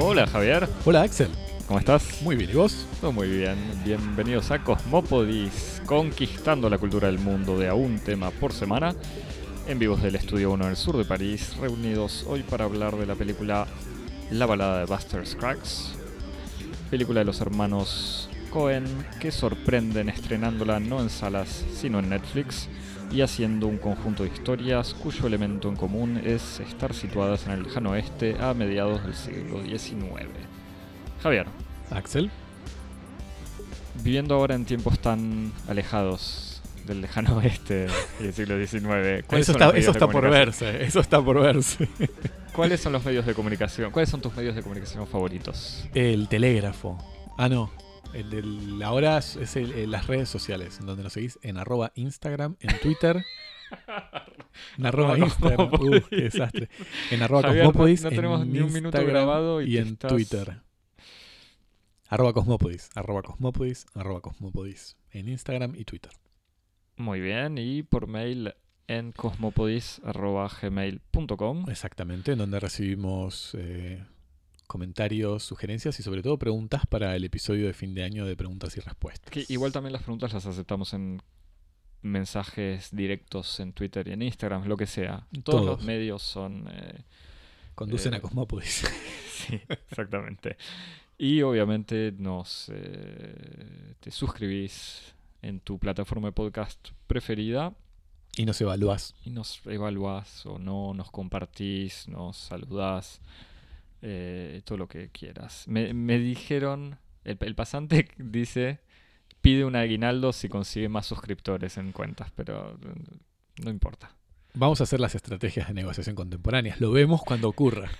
Hola Javier, Hola Axel, ¿cómo estás? muy bien, ¿y vos? Todo muy bien. Bienvenidos a Cosmopodis, conquistando la cultura del mundo de a un tema por semana, en vivos del Estudio 1 del sur de París, reunidos hoy para hablar de la película La balada de Buster Scruggs, película de los hermanos Cohen que sorprenden estrenándola no en salas sino en Netflix y haciendo un conjunto de historias cuyo elemento en común es estar situadas en el lejano oeste a mediados del siglo XIX. Javier, Axel, viviendo ahora en tiempos tan alejados del lejano oeste y del siglo XIX, ¿cuáles eso está, eso está por verse, eso está por verse. ¿Cuáles son los medios de comunicación? ¿Cuáles son tus medios de comunicación favoritos? El telégrafo. Ah, no. El del ahora es el- el- las redes sociales, en donde nos seguís en arroba Instagram, en Twitter. En arroba Instagram. Uh, qué desastre. En arroba Javier, Cosmopodis. no tenemos en ni un minuto Instagram grabado y y en estás- Twitter. Arroba Cosmopodis. Arroba Cosmopodis. Arroba Cosmopodis. En Instagram y Twitter. Muy bien, y por mail en cosmopodis.gmail.com. Exactamente, en donde recibimos eh, comentarios, sugerencias y sobre todo preguntas para el episodio de fin de año de preguntas y respuestas. Que igual también las preguntas las aceptamos en mensajes directos en Twitter y en Instagram, lo que sea. Todos, los medios son... eh, Conducen eh, a Cosmópolis. sí, exactamente. Y obviamente nos te suscribís en tu plataforma de podcast preferida y nos evalúas. y nos evaluás o no, nos compartís, nos saludás, eh, todo lo que quieras. Me, me dijeron, el, el pasante dice, pide un aguinaldo si consigue más suscriptores en cuentas, pero eh, no importa. Vamos a hacer las estrategias de negociación contemporáneas. Lo vemos cuando ocurra.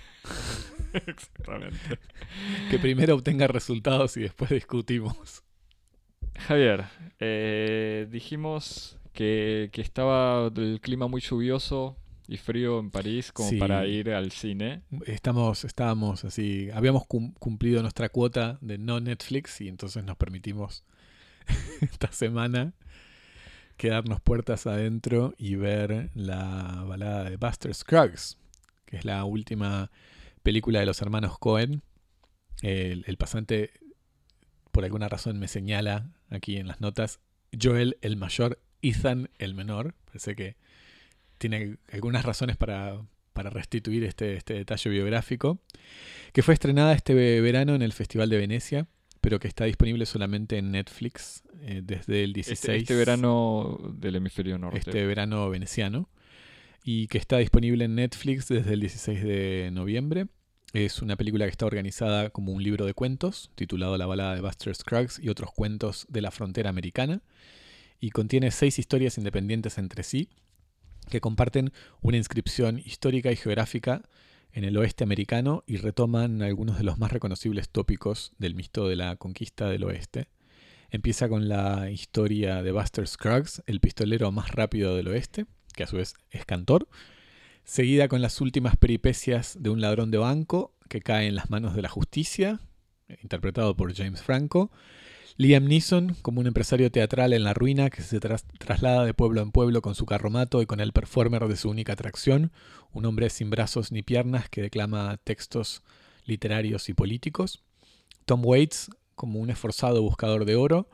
Exactamente. Que primero obtenga resultados y después discutimos. Javier, eh, dijimos que, que estaba el clima muy lluvioso y frío en París como Sí. para ir al cine. Estamos, estábamos así, habíamos cum- cumplido nuestra cuota de no Netflix y entonces nos permitimos esta semana quedarnos puertas adentro y ver la balada de Buster Scruggs, que es la última película de los hermanos Cohen. El, el pasante, por alguna razón, me señala aquí en las notas Joel el mayor, Ethan el menor. Parece que tiene algunas razones para, para restituir este, este detalle biográfico, que fue estrenada este ve- verano en el Festival de Venecia, pero que está disponible solamente en Netflix eh, desde el 16 Este, este verano del hemisferio norte. este verano veneciano y que está disponible en Netflix desde el 16 de noviembre. Es una película que está organizada como un libro de cuentos titulado La balada de Buster Scruggs y otros cuentos de la frontera americana y contiene seis historias independientes entre sí que comparten una inscripción histórica y geográfica en el oeste americano y retoman algunos de los más reconocibles tópicos del mito de la conquista del oeste. Empieza con la historia de Buster Scruggs, el pistolero más rápido del oeste, que a su vez es cantor, seguida con las últimas peripecias de un ladrón de banco que cae en las manos de la justicia, interpretado por James Franco, Liam Neeson como un empresario teatral en la ruina que se tras- traslada de pueblo en pueblo con su carromato y con el performer de su única atracción, un hombre sin brazos ni piernas que declama textos literarios y políticos, Tom Waits como un esforzado buscador de oro,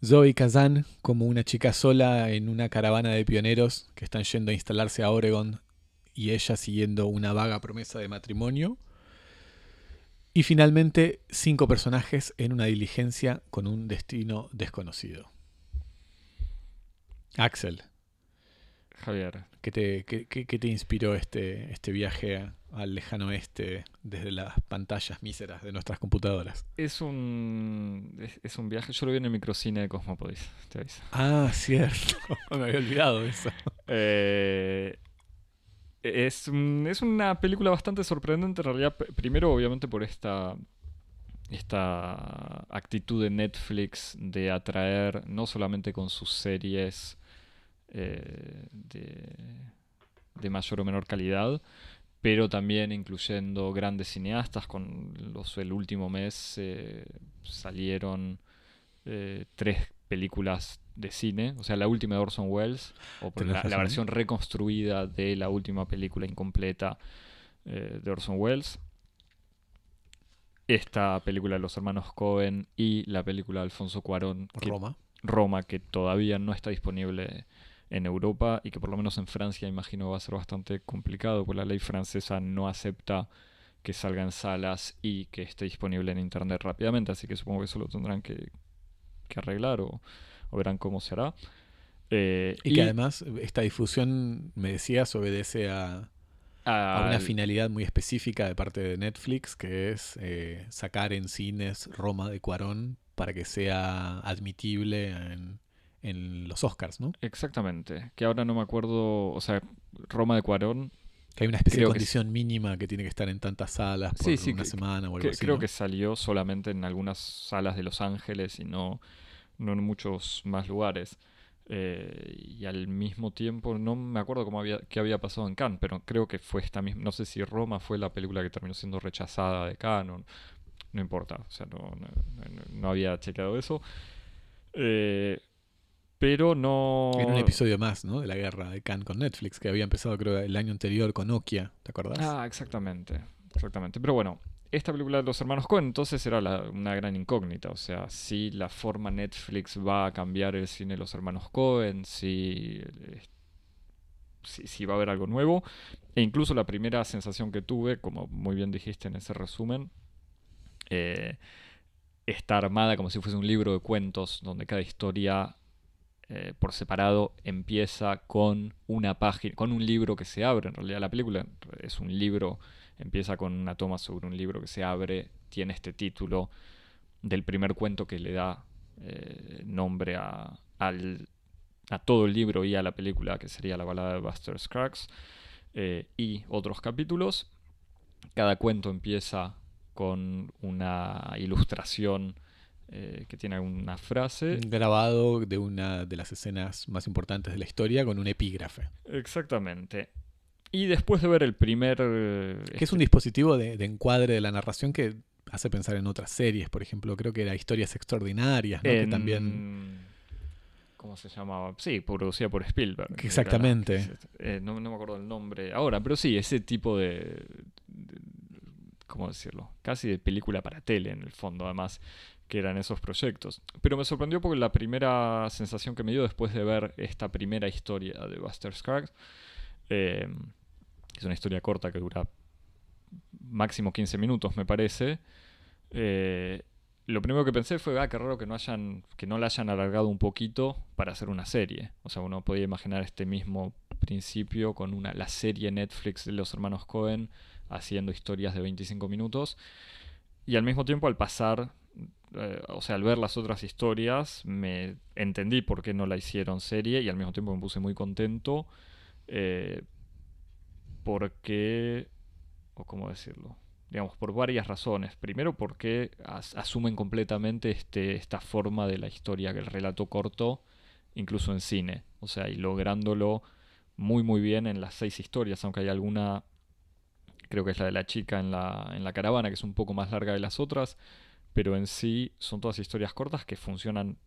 Zoe Kazan como una chica sola en una caravana de pioneros que están yendo a instalarse a Oregon y ella siguiendo una vaga promesa de matrimonio. Y finalmente, cinco personajes en una diligencia con un destino desconocido. Axel, Javier, ¿qué te, qué, qué- qué te inspiró este, este viaje al lejano oeste desde las pantallas míseras de nuestras computadoras? es un, es, es un viaje, yo lo vi en el microcine de te aviso. Ah, cierto. Me había olvidado eso. Eh, es, es una película bastante sorprendente en realidad. Primero, obviamente, por esta, esta actitud de Netflix de atraer no solamente con sus series eh, de, de mayor o menor calidad, pero también incluyendo grandes cineastas. Con los, el último mes eh, salieron eh, tres películas de cine, o sea, la última de Orson Welles, o la, la razón. versión reconstruida de la última película incompleta eh, de Orson Welles. Esta película de los hermanos Cohen y la película de Alfonso Cuarón, que- Roma. Roma, que todavía no está disponible en Europa y que por lo menos en Francia imagino va a ser bastante complicado, porque la ley francesa no acepta que salga en salas y que esté disponible en internet rápidamente, así que supongo que eso lo tendrán que, que arreglar o, o verán cómo se hará. Eh, Y, que además esta difusión, me decías, obedece a, a una al- finalidad muy específica de parte de Netflix, que es eh, sacar en cines Roma de Cuarón para que sea admitible en, en los Oscars, ¿no? Exactamente, que ahora no me acuerdo, o sea, Roma de Cuarón Que hay una especie Creo de que condición mínima que tiene que estar en tantas salas por Sí, sí, una que- semana o algo Que- así. creo ¿no? que salió solamente en algunas salas de Los Ángeles y no, no en muchos más lugares. Eh, y al mismo tiempo, no me acuerdo cómo había, qué había pasado en Cannes, pero creo que fue esta misma. No sé si Roma fue la película que terminó siendo rechazada de Cannes. No, importa, o sea, no, no- no- no había chequeado eso. Eh, pero no. En un episodio más, ¿no? De la guerra de Cannes con Netflix, que había empezado creo el año anterior con Nokia, ¿te acordás? Ah, exactamente, exactamente. Pero bueno, esta película de los hermanos Cohen entonces era la- una gran incógnita. O sea, si la forma Netflix va a cambiar el cine de los hermanos Cohen, si, eh, si, si va a haber algo nuevo. E incluso la primera sensación que tuve, como muy bien dijiste en ese resumen, eh, está armada como si fuese un libro de cuentos donde cada historia eh, por separado empieza con una página, con un libro que se abre. En realidad la película es un libro, empieza con una toma sobre un libro que se abre, tiene este título del primer cuento que le da eh, nombre a, al- a todo el libro y a la película que sería la balada de Buster Scruggs eh, y otros capítulos. Cada cuento empieza con una ilustración eh, que tiene alguna frase. Un grabado de una de las escenas más importantes de la historia con un epígrafe. Exactamente. Y después de ver el primer... eh, Que es un dispositivo de, de encuadre de la narración que hace pensar en otras series, por ejemplo, creo que era Historias Extraordinarias, ¿no? que también... ¿Cómo se llamaba? Sí, producida por Spielberg. Exactamente. eh, no, no me acuerdo el nombre ahora, pero sí, ese tipo de, de- ¿Cómo decirlo? Casi de película para tele, en el fondo, además, que eran esos proyectos. Pero me sorprendió porque la primera sensación que me dio después de ver esta primera historia de Buster Scruggs, eh, es una historia corta que dura máximo 15 minutos, me parece. eh, lo primero que pensé fue, ah, qué raro que no hayan, que no la hayan alargado un poquito para hacer una serie. O sea, uno podía imaginar este mismo principio con una, la serie Netflix de los hermanos Cohen haciendo historias de 25 minutos. Y al mismo tiempo, al pasar, eh, o sea, al ver las otras historias, me entendí por qué no la hicieron serie y al mismo tiempo me puse muy contento. eh, porque, o cómo decirlo, digamos, por varias razones. Primero porque as- asumen completamente este, esta forma de la historia, que el relato corto, incluso en cine. O sea, y lográndolo muy muy bien en las seis historias, aunque hay alguna, creo que es la de la chica en la, en la caravana, que es un poco más larga de las otras, pero en sí son todas historias cortas que funcionan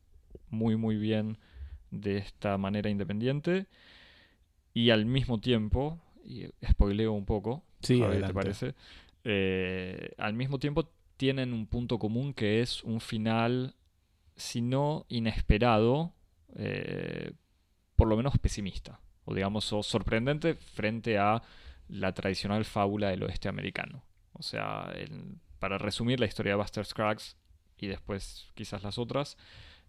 muy muy bien de esta manera independiente. Y al mismo tiempo, y spoileo un poco, Sí, a ver, ¿te parece? Eh, al mismo tiempo tienen un punto común que es un final, si no inesperado, eh, por lo menos pesimista, o digamos o sorprendente frente a la tradicional fábula del oeste americano. O sea, el- para resumir la historia de Buster Scruggs y después quizás las otras,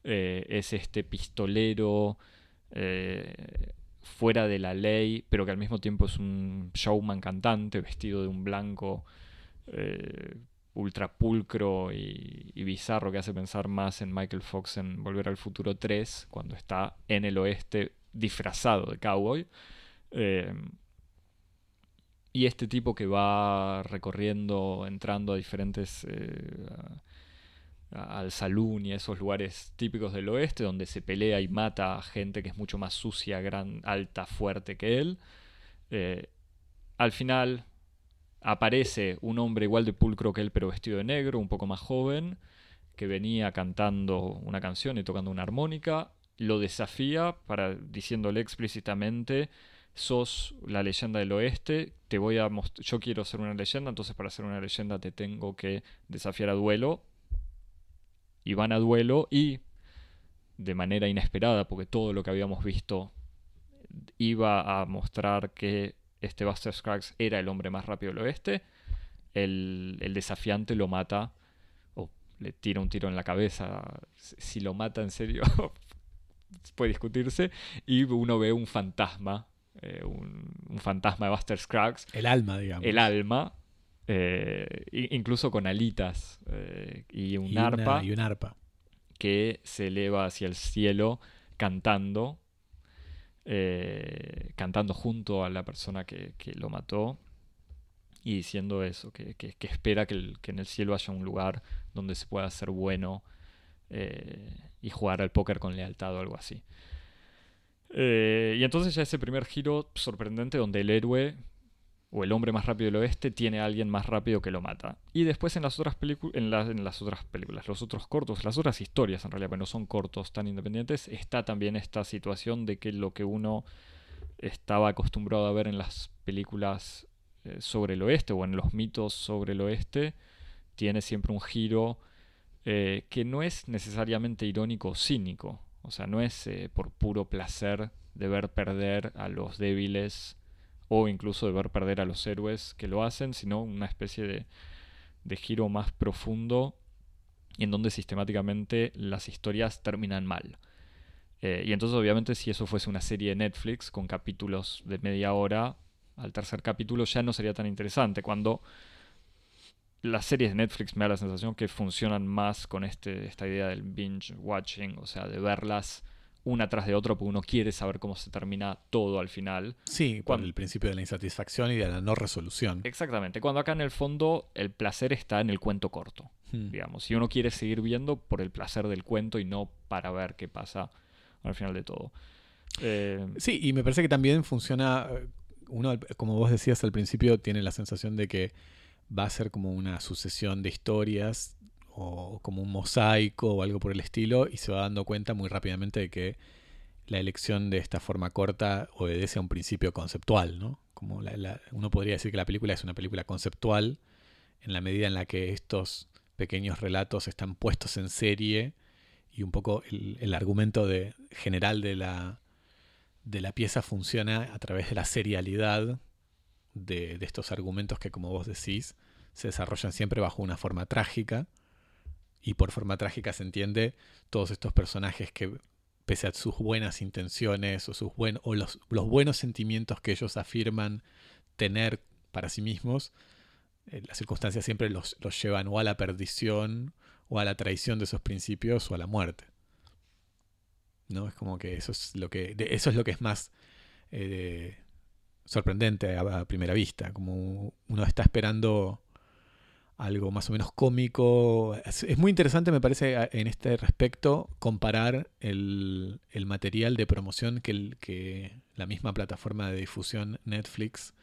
eh, es este pistolero eh, fuera de la ley, pero que al mismo tiempo es un showman cantante vestido de un blanco eh, ultra pulcro y, y bizarro que hace pensar más en Michael Fox en Volver al Futuro 3, cuando está en el oeste disfrazado de cowboy. Y este tipo que va recorriendo, entrando a diferentes... eh, al saloon y a esos lugares típicos del oeste donde se pelea y mata a gente que es mucho más sucia, gran, alta, fuerte que él. Eh, al final aparece un hombre igual de pulcro que él pero vestido de negro, un poco más joven, que venía cantando una canción y tocando una armónica, lo desafía para diciéndole explícitamente sos la leyenda del oeste, te voy a yo quiero ser una leyenda, entonces para ser una leyenda te tengo que desafiar a duelo. Y van a duelo y de manera inesperada, porque todo lo que habíamos visto iba a mostrar que este Buster Scruggs era el hombre más rápido del oeste, el, el desafiante lo mata o le tira un tiro en la cabeza. Si lo mata en serio, puede discutirse. Y uno ve un fantasma eh, un, fantasma de Buster Scruggs. El alma, digamos. El alma. Eh, incluso con alitas eh, y un arpa. y un arpa. Que se eleva hacia el cielo cantando. cantando junto a la persona que, lo mató. Y diciendo eso, que, espera que, en el cielo haya un lugar donde se pueda ser bueno y jugar al póker con lealtad o algo así. Eh, y entonces ya ese primer giro sorprendente donde el héroe o el hombre más rápido del oeste tiene a alguien más rápido que lo mata. Y después en las otras películas, en, las otras películas, los otros cortos, las otras historias en realidad, pero no son cortos tan independientes, está también esta situación de que lo que uno estaba acostumbrado a ver en las películas eh, sobre el oeste o en los mitos sobre el oeste, tiene siempre un giro eh, que no es necesariamente irónico o cínico. O sea, no es eh, por puro placer de ver perder a los débiles o incluso de ver perder a los héroes que lo hacen, sino una especie de, giro más profundo en donde sistemáticamente las historias terminan mal. Eh, y entonces obviamente si eso fuese una serie de Netflix con capítulos de media hora, al tercer capítulo ya no sería tan interesante. Cuando las series de Netflix me da la sensación que funcionan más con este, esta idea del binge watching, o sea, de verlas una tras de otra porque uno quiere saber cómo se termina todo al final. Sí, cuando el principio de la insatisfacción y de la no resolución. Exactamente, cuando acá en el fondo el placer está en el cuento corto, hmm. digamos, y uno quiere seguir viendo por el placer del cuento y no para ver qué pasa al final de todo. Eh, sí, y me parece que también funciona, eh, uno, como vos decías al principio, tiene la sensación de que va a ser como una sucesión de historias o como un mosaico o algo por el estilo y se va dando cuenta muy rápidamente de que la elección de esta forma corta obedece a un principio conceptual, ¿no? Como uno podría decir que la película es una película conceptual en la medida en la que estos pequeños relatos están puestos en serie y un poco el, argumento de, general de la, de la pieza funciona a través de la serialidad de, estos argumentos que, como vos decís, se desarrollan siempre bajo una forma trágica. Y por forma trágica se entiende todos estos personajes que, pese a sus buenas intenciones o, sus buen, o los, buenos sentimientos que ellos afirman tener para sí mismos, eh, las circunstancias siempre los, llevan o a la perdición o a la traición de esos principios o a la muerte. ¿No? Es como que eso es lo que. eso es lo que es más eh, sorprendente a, primera vista, como uno está esperando algo más o menos cómico. Es, muy interesante, me parece, en este respecto, comparar el, material de promoción que, que, la misma plataforma de difusión Netflix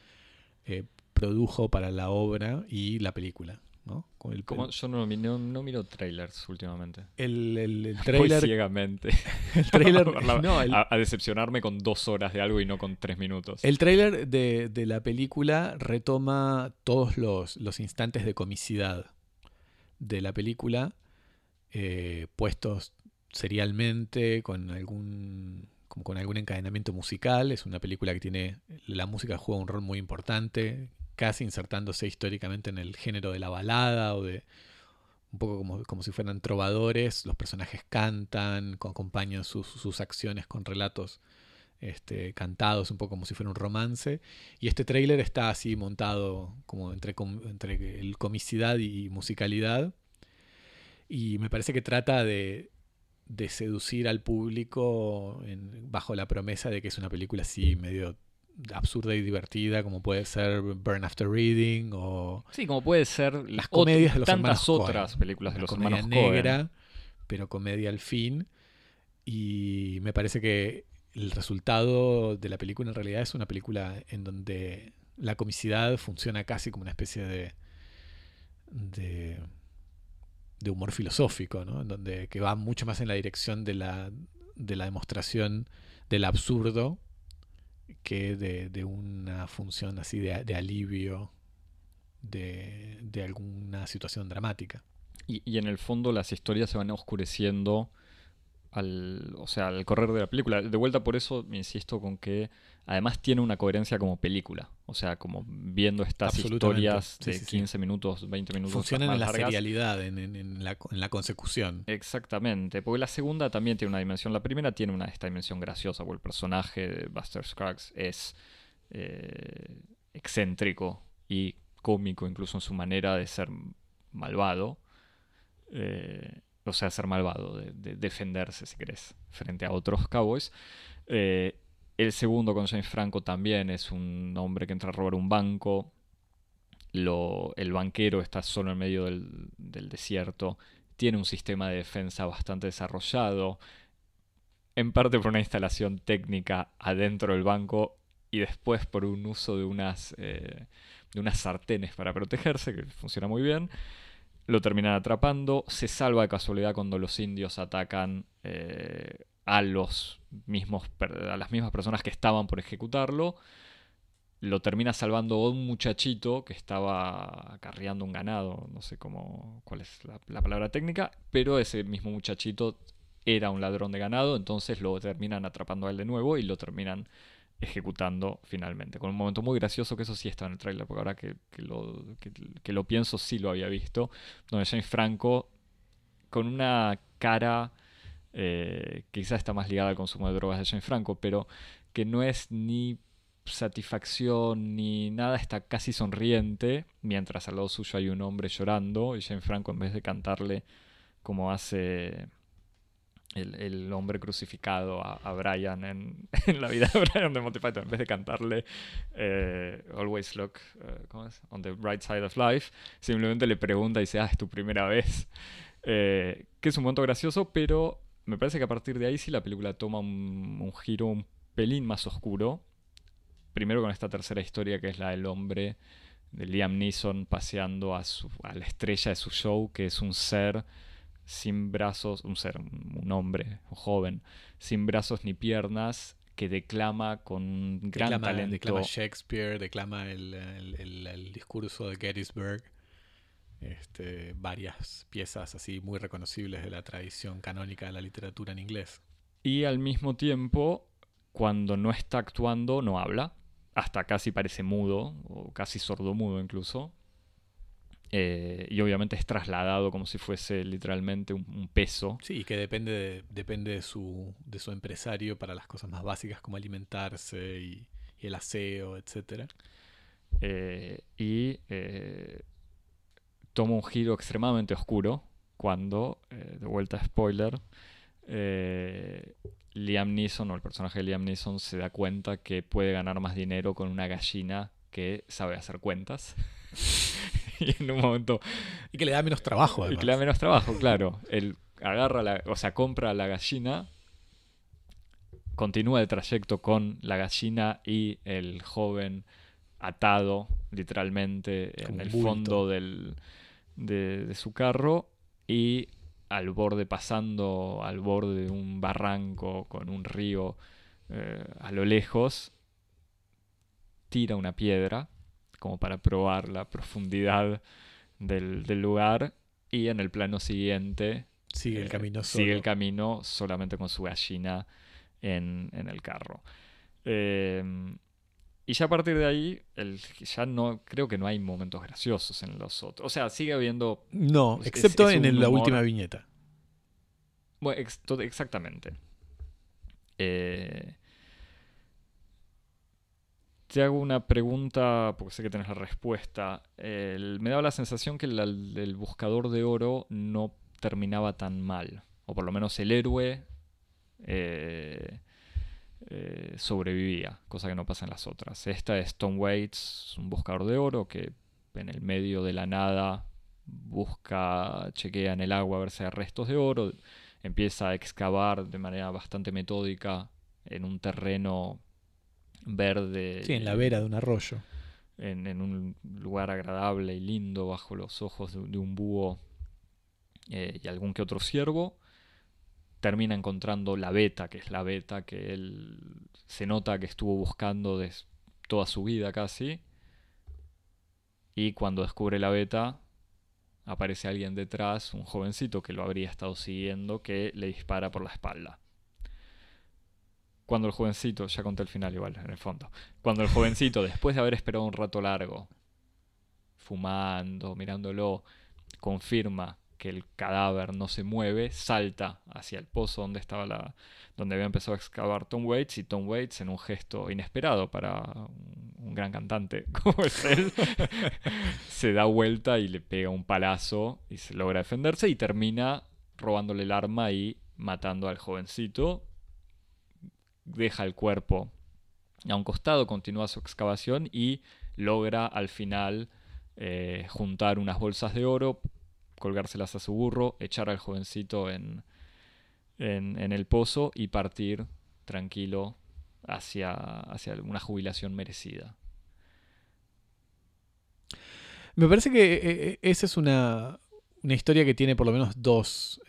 eh, produjo para la obra y la película. ¿No? Como yo no, no, miro trailers últimamente. El, el, trailer. ciegamente. El trailer. a, decepcionarme con dos horas de algo y no con tres minutos. El trailer de, de la película retoma todos los, los, instantes de comicidad de la película, eh, puestos serialmente, con algún como con algún encadenamiento musical. Es una película que tiene. La música juega un rol muy importante casi insertándose históricamente en el género de la balada o de un poco como, como si fueran trovadores, los personajes cantan, acompañan sus, sus acciones con relatos este, cantados, un poco como si fuera un romance. Y este tráiler está así montado como entre, entre el comicidad y musicalidad. Y me parece que trata de, de seducir al público bajo la promesa de que es una película así medio absurda y divertida, como puede ser Burn After Reading o. Sí, como puede ser las comedias de los tantas otras películas de los comedia hermanos negra, pero comedia al fin. Y me parece que el resultado de la película en realidad es una película en donde la comicidad funciona casi como una especie de. de, de humor filosófico, ¿no? En donde, que va mucho más en la dirección de la, de la demostración del absurdo que de, de una función así de, alivio de, de, alguna situación dramática. Y, y, en el fondo las historias se van oscureciendo al, o sea, al correr de la película. De vuelta por eso me insisto con que además tiene una coherencia como película. O sea, como viendo estas historias de 15 minutos, 20 minutos. Funcionan en la serialidad, en, en, la, en, la, consecución. Exactamente, porque la segunda también tiene una dimensión. La primera tiene una, esta dimensión graciosa, porque el personaje de Buster Scruggs es eh, excéntrico y cómico incluso en su manera de ser malvado. Eh, o sea, ser malvado, de, defenderse, si querés, frente a otros cowboys. Eh, el segundo con James Franco también es un hombre que entra a robar un banco. Lo, el banquero está solo en medio del, desierto. Tiene un sistema de defensa bastante desarrollado. En parte por una instalación técnica adentro del banco y después por un uso de unas, eh, de unas sartenes para protegerse, que funciona muy bien lo terminan atrapando, se salva de casualidad cuando los indios atacan eh, a, los mismos, a las mismas personas que estaban por ejecutarlo. Lo termina salvando un muchachito que estaba acarreando un ganado, no sé cómo, cuál es la, la palabra técnica, pero ese mismo muchachito era un ladrón de ganado, entonces lo terminan atrapando a él de nuevo y lo terminan ejecutando finalmente. Con un momento muy gracioso, que eso sí está en el trailer, porque ahora que, lo, que, lo, pienso sí lo había visto, donde James Franco, con una cara eh, que quizás está más ligada al consumo de drogas de James Franco, pero que no es ni satisfacción ni nada, está casi sonriente, mientras al lado suyo hay un hombre llorando y James Franco en vez de cantarle como hace el, hombre crucificado a, Brian en, la vida de Brian de Monty Python, en vez de cantarle eh, Always Look eh, on the Bright Side of Life, simplemente le pregunta y dice, ah, es tu primera vez. Eh, que es un momento gracioso, pero me parece que a partir de ahí sí la película toma un, giro un pelín más oscuro. Primero con esta tercera historia que es la del hombre de Liam Neeson paseando a, su, a la estrella de su show, que es un ser sin brazos, un ser, un hombre, un joven, sin brazos ni piernas, que declama con un gran talento. Declama Shakespeare, declama el, el, discurso de Gettysburg, este, varias piezas así muy reconocibles de la tradición canónica de la literatura en inglés. Y al mismo tiempo, cuando no está actuando, no habla. Hasta casi parece mudo, o casi sordomudo incluso. Eh, y obviamente es trasladado como si fuese literalmente un, peso. Sí, que depende, de, depende de, su, de su empresario para las cosas más básicas como alimentarse y, el aseo, etc. Eh, y eh, toma un giro extremadamente oscuro cuando, de vuelta spoiler, Liam Neeson o el personaje de Liam Neeson se da cuenta que puede ganar más dinero con una gallina que sabe hacer cuentas. y en un momento. Y que le da menos trabajo, Y que le da menos trabajo, claro. Él agarra la. O sea, compra la gallina. Continúa el trayecto con la gallina y el joven atado, literalmente, en el fondo del, de, su carro. Y al borde, pasando al borde de un barranco con un río eh, a lo lejos, tira una piedra como para probar la profundidad del, lugar. Y en el plano siguiente sigue el eh, camino sigue el camino solamente con su gallina en, el carro. Em, y ya a partir de ahí el, ya no creo que no hay momentos graciosos en los otros. O sea sigue habiendo no excepto en la última viñeta. Bueno exactamente. Eh, te hago una pregunta, porque sé que tenés la respuesta. me daba la sensación que el, buscador de oro no terminaba tan mal. O por lo menos el héroe eh, eh, sobrevivía, cosa que no pasa en las otras. Esta es Tom Waits, un buscador de oro que en el medio de la nada busca, chequea en el agua a ver si hay restos de oro, empieza a excavar de manera bastante metódica en un terreno verde. Sí, en la vera de un arroyo. En, un lugar agradable y lindo bajo los ojos de, un búho eh, y algún que otro ciervo, termina encontrando la beta, que es la beta que él se nota que estuvo buscando de toda su vida casi. Y cuando descubre la beta, aparece alguien detrás, un jovencito que lo habría estado siguiendo, que le dispara por la espalda. Cuando el jovencito, ya conté el final igual, en el fondo, cuando el jovencito, después de haber esperado un rato largo, fumando, mirándolo, confirma que el cadáver no se mueve, salta hacia el pozo donde estaba la, donde había empezado a excavar Tom Waits y Tom Waits en un gesto inesperado para un, gran cantante como es él, se da vuelta y le pega un palazo y se logra defenderse y termina robándole el arma y matando al jovencito, deja el cuerpo a un costado, continúa su excavación y logra al final eh, juntar unas bolsas de oro, colgárselas a su burro, echar al jovencito en, en, el pozo y partir tranquilo hacia, hacia una jubilación merecida. Me parece que eh, eh, esa es una, una, historia que tiene por lo menos dos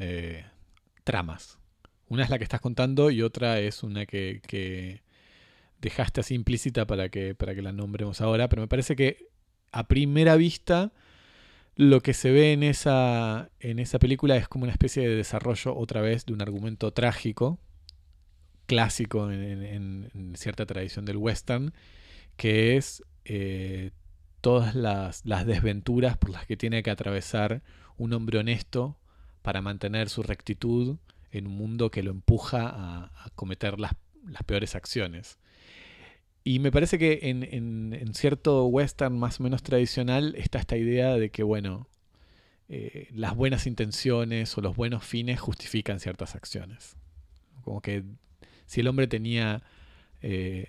tramas. Una es la que estás contando y otra es una que, que, dejaste así implícita para que, para que la nombremos ahora, pero me parece que a primera vista lo que se ve en esa, en esa película es como una especie de desarrollo otra vez de un argumento trágico, clásico en, cierta tradición del western, que es eh, todas las, desventuras por las que tiene que atravesar un hombre honesto para mantener su rectitud en un mundo que lo empuja a, cometer las, las peores acciones. Y me parece que en, cierto western más o menos tradicional está esta idea de que, bueno, eh, las buenas intenciones o los buenos fines justifican ciertas acciones. Como que si el hombre tenía eh,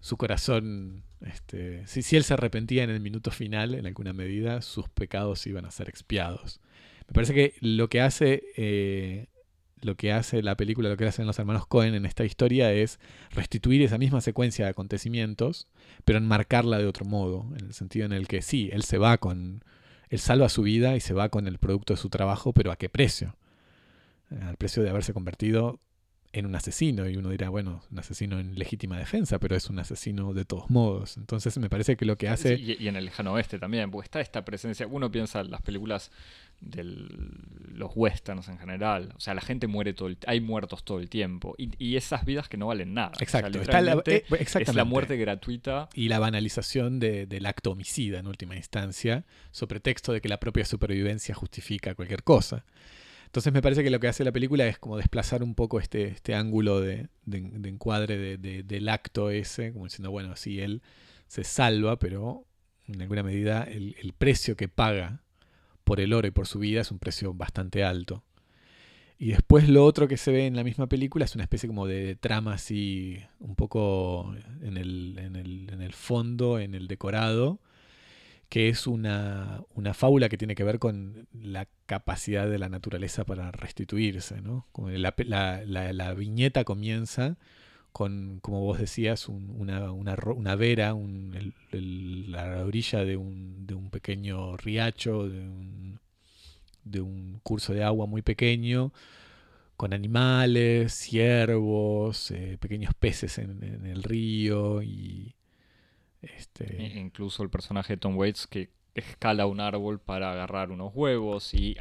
su corazón, este, si, si, él se arrepentía en el minuto final, en alguna medida, sus pecados iban a ser expiados. Me parece que lo que hace eh, lo que hace la película, lo que hacen los hermanos Cohen en esta historia es restituir esa misma secuencia de acontecimientos, pero enmarcarla de otro modo, en el sentido en el que sí, él se va con, él salva su vida y se va con el producto de su trabajo, pero ¿a qué precio? Eh, al precio de haberse convertido en un asesino y uno dirá, bueno, un asesino en legítima defensa, pero es un asesino de todos modos. Entonces me parece que lo que hace... y, en el lejano oeste también, porque está esta presencia, uno piensa en las películas de los westerns en general, o sea, la gente muere todo el hay muertos todo el tiempo y, esas vidas que no valen nada. Exacto, está la, eh, es la muerte gratuita. Y la banalización del acto homicida en última instancia, sobre texto de que la propia supervivencia justifica cualquier cosa. Entonces me parece que lo que hace la película es como desplazar un poco este, este ángulo de, encuadre del acto ese, como diciendo, bueno, sí, él se salva, pero en alguna medida el, el, precio que paga por el oro y por su vida es un precio bastante alto. Y después lo otro que se ve en la misma película es una especie como de trama así, un poco en el, en el, en el fondo, en el decorado, que es una, una, fábula que tiene que ver con la capacidad de la naturaleza para restituirse. ¿no? La, viñeta comienza con, como vos decías, una, una, vera, la orilla de un, de un pequeño riacho, de un, de un curso de agua muy pequeño, con animales, ciervos, eh, pequeños peces en, en el río y este... E incluso el personaje de Tom Waits que escala un árbol para agarrar unos huevos y...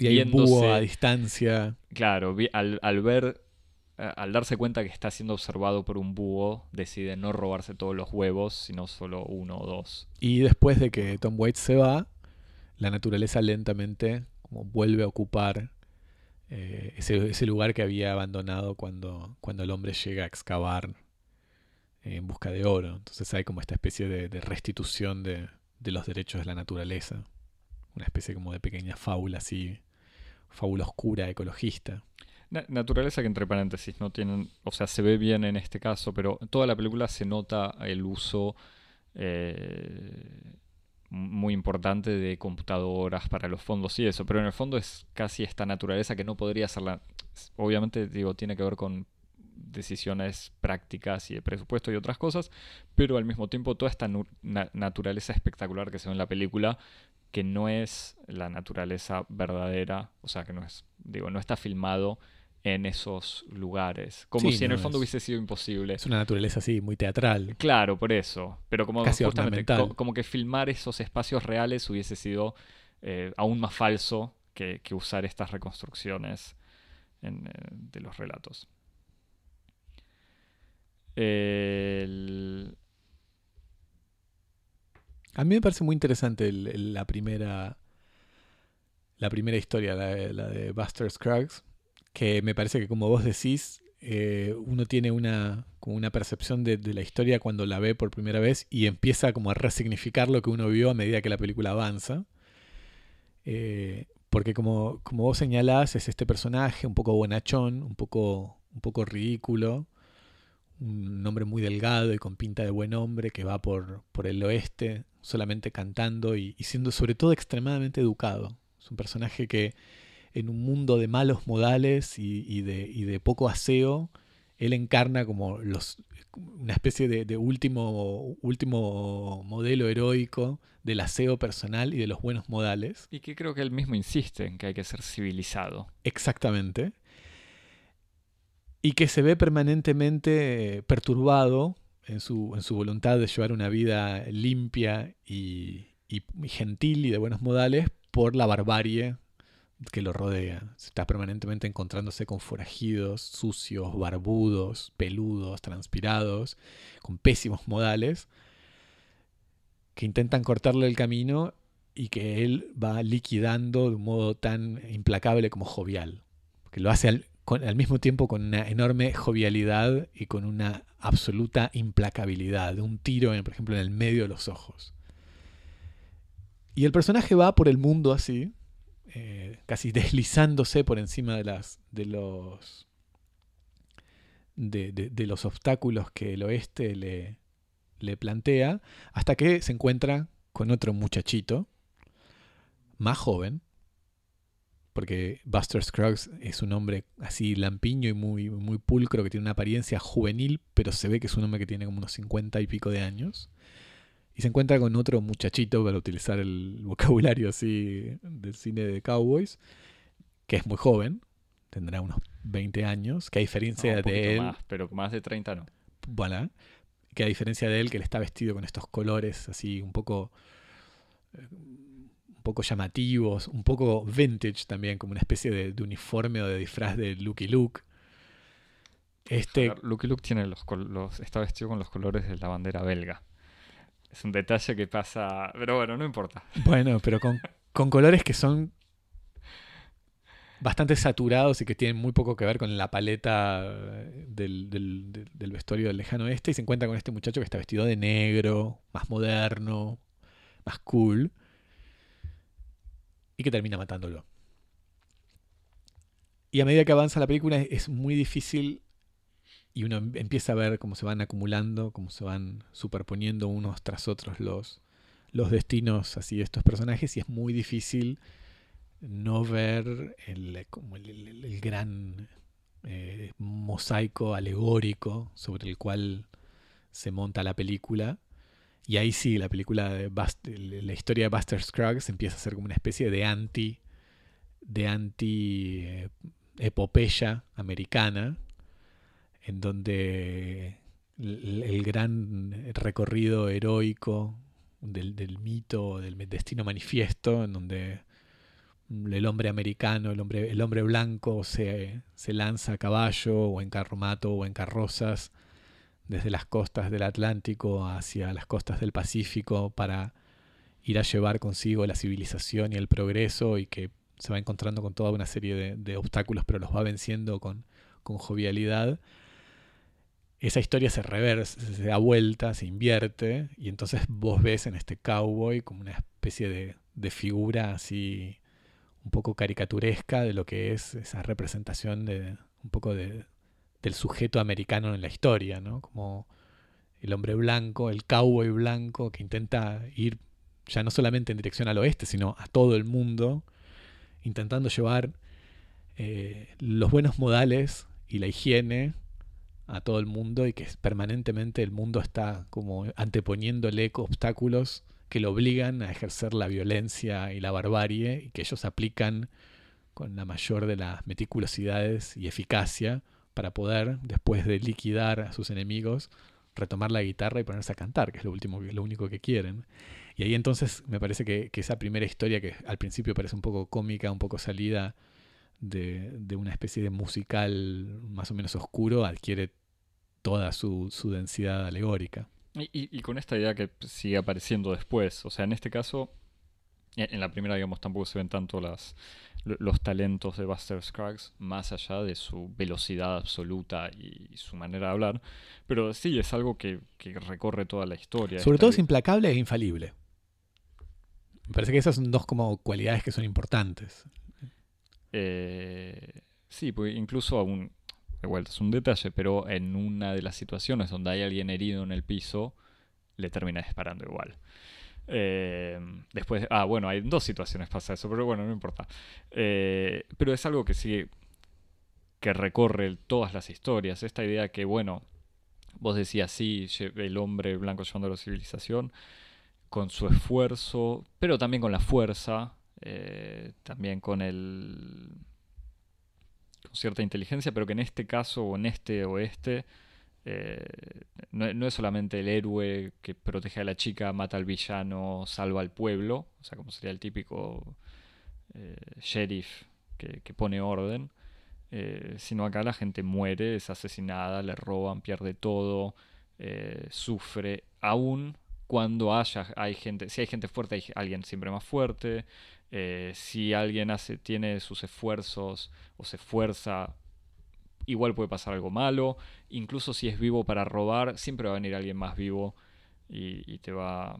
Y hay un búho a distancia. Claro, al, al ver al darse cuenta que está siendo observado por un búho, decide no robarse todos los huevos, sino solo uno o dos. Y después de que Tom Waits se va, la naturaleza lentamente como vuelve a ocupar eh, ese, lugar que había abandonado cuando, cuando el hombre llega a excavar en busca de oro. Entonces hay como esta especie de, restitución de, los derechos de la naturaleza. Una especie como de pequeña fábula así, fábula oscura, ecologista. naturaleza que entre paréntesis no tienen, o sea, se ve bien en este caso, pero en toda la película se nota el uso eh, muy importante de computadoras para los fondos y eso, pero en el fondo es casi esta naturaleza que no podría ser la... Obviamente, digo, tiene que ver con decisiones prácticas y de presupuesto y otras cosas, pero al mismo tiempo toda esta naturaleza espectacular que se ve en la película que no es la naturaleza verdadera, o sea, que no es, digo, no está filmado en esos lugares. Como Sí, si en no, el fondo es- hubiese sido imposible. Es una naturaleza así, muy teatral. Claro, por eso. Pero como Casi justamente, co- como que filmar esos espacios reales hubiese sido eh, aún más falso que, que usar estas reconstrucciones en, eh, de los relatos. A mí me parece muy interesante la primera la primera historia, la, de- Buster Scruggs, que me parece que como vos decís, eh, uno tiene una, como una percepción de, de la historia cuando la ve por primera vez y empieza como a resignificar lo que uno vio a medida que la película avanza. Eh, porque como, como vos señalás, es este personaje un poco bonachón, un poco, un poco ridículo, un hombre muy delgado y con pinta de buen hombre que va por, por el oeste solamente cantando y, y siendo sobre todo extremadamente educado. Es un personaje que en un mundo de malos modales y, y de, y de poco aseo, él encarna como los, una especie de, de último, último modelo heroico del aseo personal y de los buenos modales. Y que creo que él mismo insiste en que hay que ser civilizado. Exactamente. Y que se ve permanentemente eh, perturbado en su, en su voluntad de llevar una vida limpia y, y- gentil y de buenos modales por la barbarie que lo rodea. Está permanentemente encontrándose con forajidos, sucios, barbudos, peludos, transpirados, con pésimos modales, que intentan cortarle el camino y que él va liquidando de un modo tan implacable como jovial. Que lo hace al, al mismo tiempo con una enorme jovialidad y con una absoluta implacabilidad, de un tiro, en, por ejemplo, en el medio de los ojos. Y el personaje va por el mundo así, eh, casi deslizándose por encima de las de los de, de- de los obstáculos que el oeste le, le plantea, hasta que se encuentra con otro muchachito más joven, porque Buster Scruggs es un hombre así lampiño y muy, muy pulcro, que tiene una apariencia juvenil, pero se ve que es un hombre que tiene como unos 50 y pico de años. Y se encuentra con otro muchachito, para utilizar el vocabulario así del cine de cowboys, que es muy joven, tendrá unos 20 años, que a No, diferencia un de él, más, pero más de 30 no. voilà, que a diferencia de él, que él está vestido con estos colores así un poco eh, poco llamativos, un poco vintage también, como una especie de, de uniforme o de disfraz de Lucky Luke. Este, Lucky Luke tiene los, está vestido con los colores de la bandera belga. Es un detalle que pasa. Pero bueno, no importa. bueno, pero con, con colores que son bastante saturados y que tienen muy poco que ver con la paleta eh, del- del vestuario del lejano oeste y se encuentra con este muchacho que está vestido de negro, más moderno, más cool y que termina matándolo. Y a medida que avanza la película es- muy difícil y uno em- empieza a ver cómo se van acumulando, cómo se van superponiendo unos tras otros los, los destinos así de estos personajes y es muy difícil no ver el, como el gran eh, mosaico alegórico sobre el cual se monta la película. Y ahí sí, la película de la historia de Buster Scruggs empieza a ser como una especie de anti de anti eh, epopeya americana en donde el, gran recorrido heroico del, del mito, del destino manifiesto, en donde el hombre americano, el hombre, el hombre blanco se, se lanza a caballo o en carromato o en carrozas desde las costas del Atlántico hacia las costas del Pacífico para ir a llevar consigo la civilización y el progreso y que se va encontrando con toda una serie de, obstáculos pero los va venciendo con, con jovialidad. Esa historia se reversa, se da vuelta, se invierte y entonces vos ves en este cowboy como una especie de, de figura así un poco caricaturesca de lo que es esa representación de un poco de, del sujeto americano en la historia, ¿no? Como el hombre blanco, el cowboy blanco que intenta ir ya no solamente en dirección al oeste, sino a todo el mundo, intentando llevar eh, los buenos modales y la higiene a todo el mundo y que permanentemente el mundo está como anteponiéndole obstáculos que lo obligan a ejercer la violencia y la barbarie y que ellos aplican con la mayor de las meticulosidades y eficacia para poder, después de liquidar a sus enemigos, retomar la guitarra y ponerse a cantar, que es lo, último, lo único que quieren. Y ahí entonces me parece que, esa primera historia, que al principio parece un poco cómica, un poco salida de, una especie de musical más o menos oscuro, adquiere toda su, densidad alegórica. Y, con esta idea que sigue apareciendo después, o sea, en este caso, en la primera, digamos, tampoco se ven tanto las, los talentos de Buster Scruggs, más allá de su velocidad absoluta y su manera de hablar, pero sí es algo que, recorre toda la historia. Sobre todo es implacable e infalible. Me parece que esas son dos como cualidades que son importantes. Eh, sí, porque incluso aún, de vuelta, es un detalle, pero en una de las situaciones donde hay alguien herido en el piso, le termina disparando igual. Eh, después, ah, bueno, hay dos situaciones pasa eso, pero bueno, no importa. Eh, pero es algo que sigue, que recorre todas las historias. Esta idea que, bueno, vos decías, sí, el hombre blanco llevando la civilización, con su esfuerzo, pero también con la fuerza, eh, también con el con cierta inteligencia, pero que en este caso o en este oeste eh, no, es solamente el héroe que protege a la chica, mata al villano, salva al pueblo, o sea, como sería el típico eh, sheriff que, pone orden, sino acá la gente muere, es asesinada, le roban, pierde todo, sufre, aún cuando haya, hay gente, si hay gente fuerte, hay alguien siempre más fuerte. Eh, si alguien hace, tiene sus esfuerzos o se esfuerza, igual puede pasar algo malo. Incluso si es vivo para robar, siempre va a venir alguien más vivo y, te va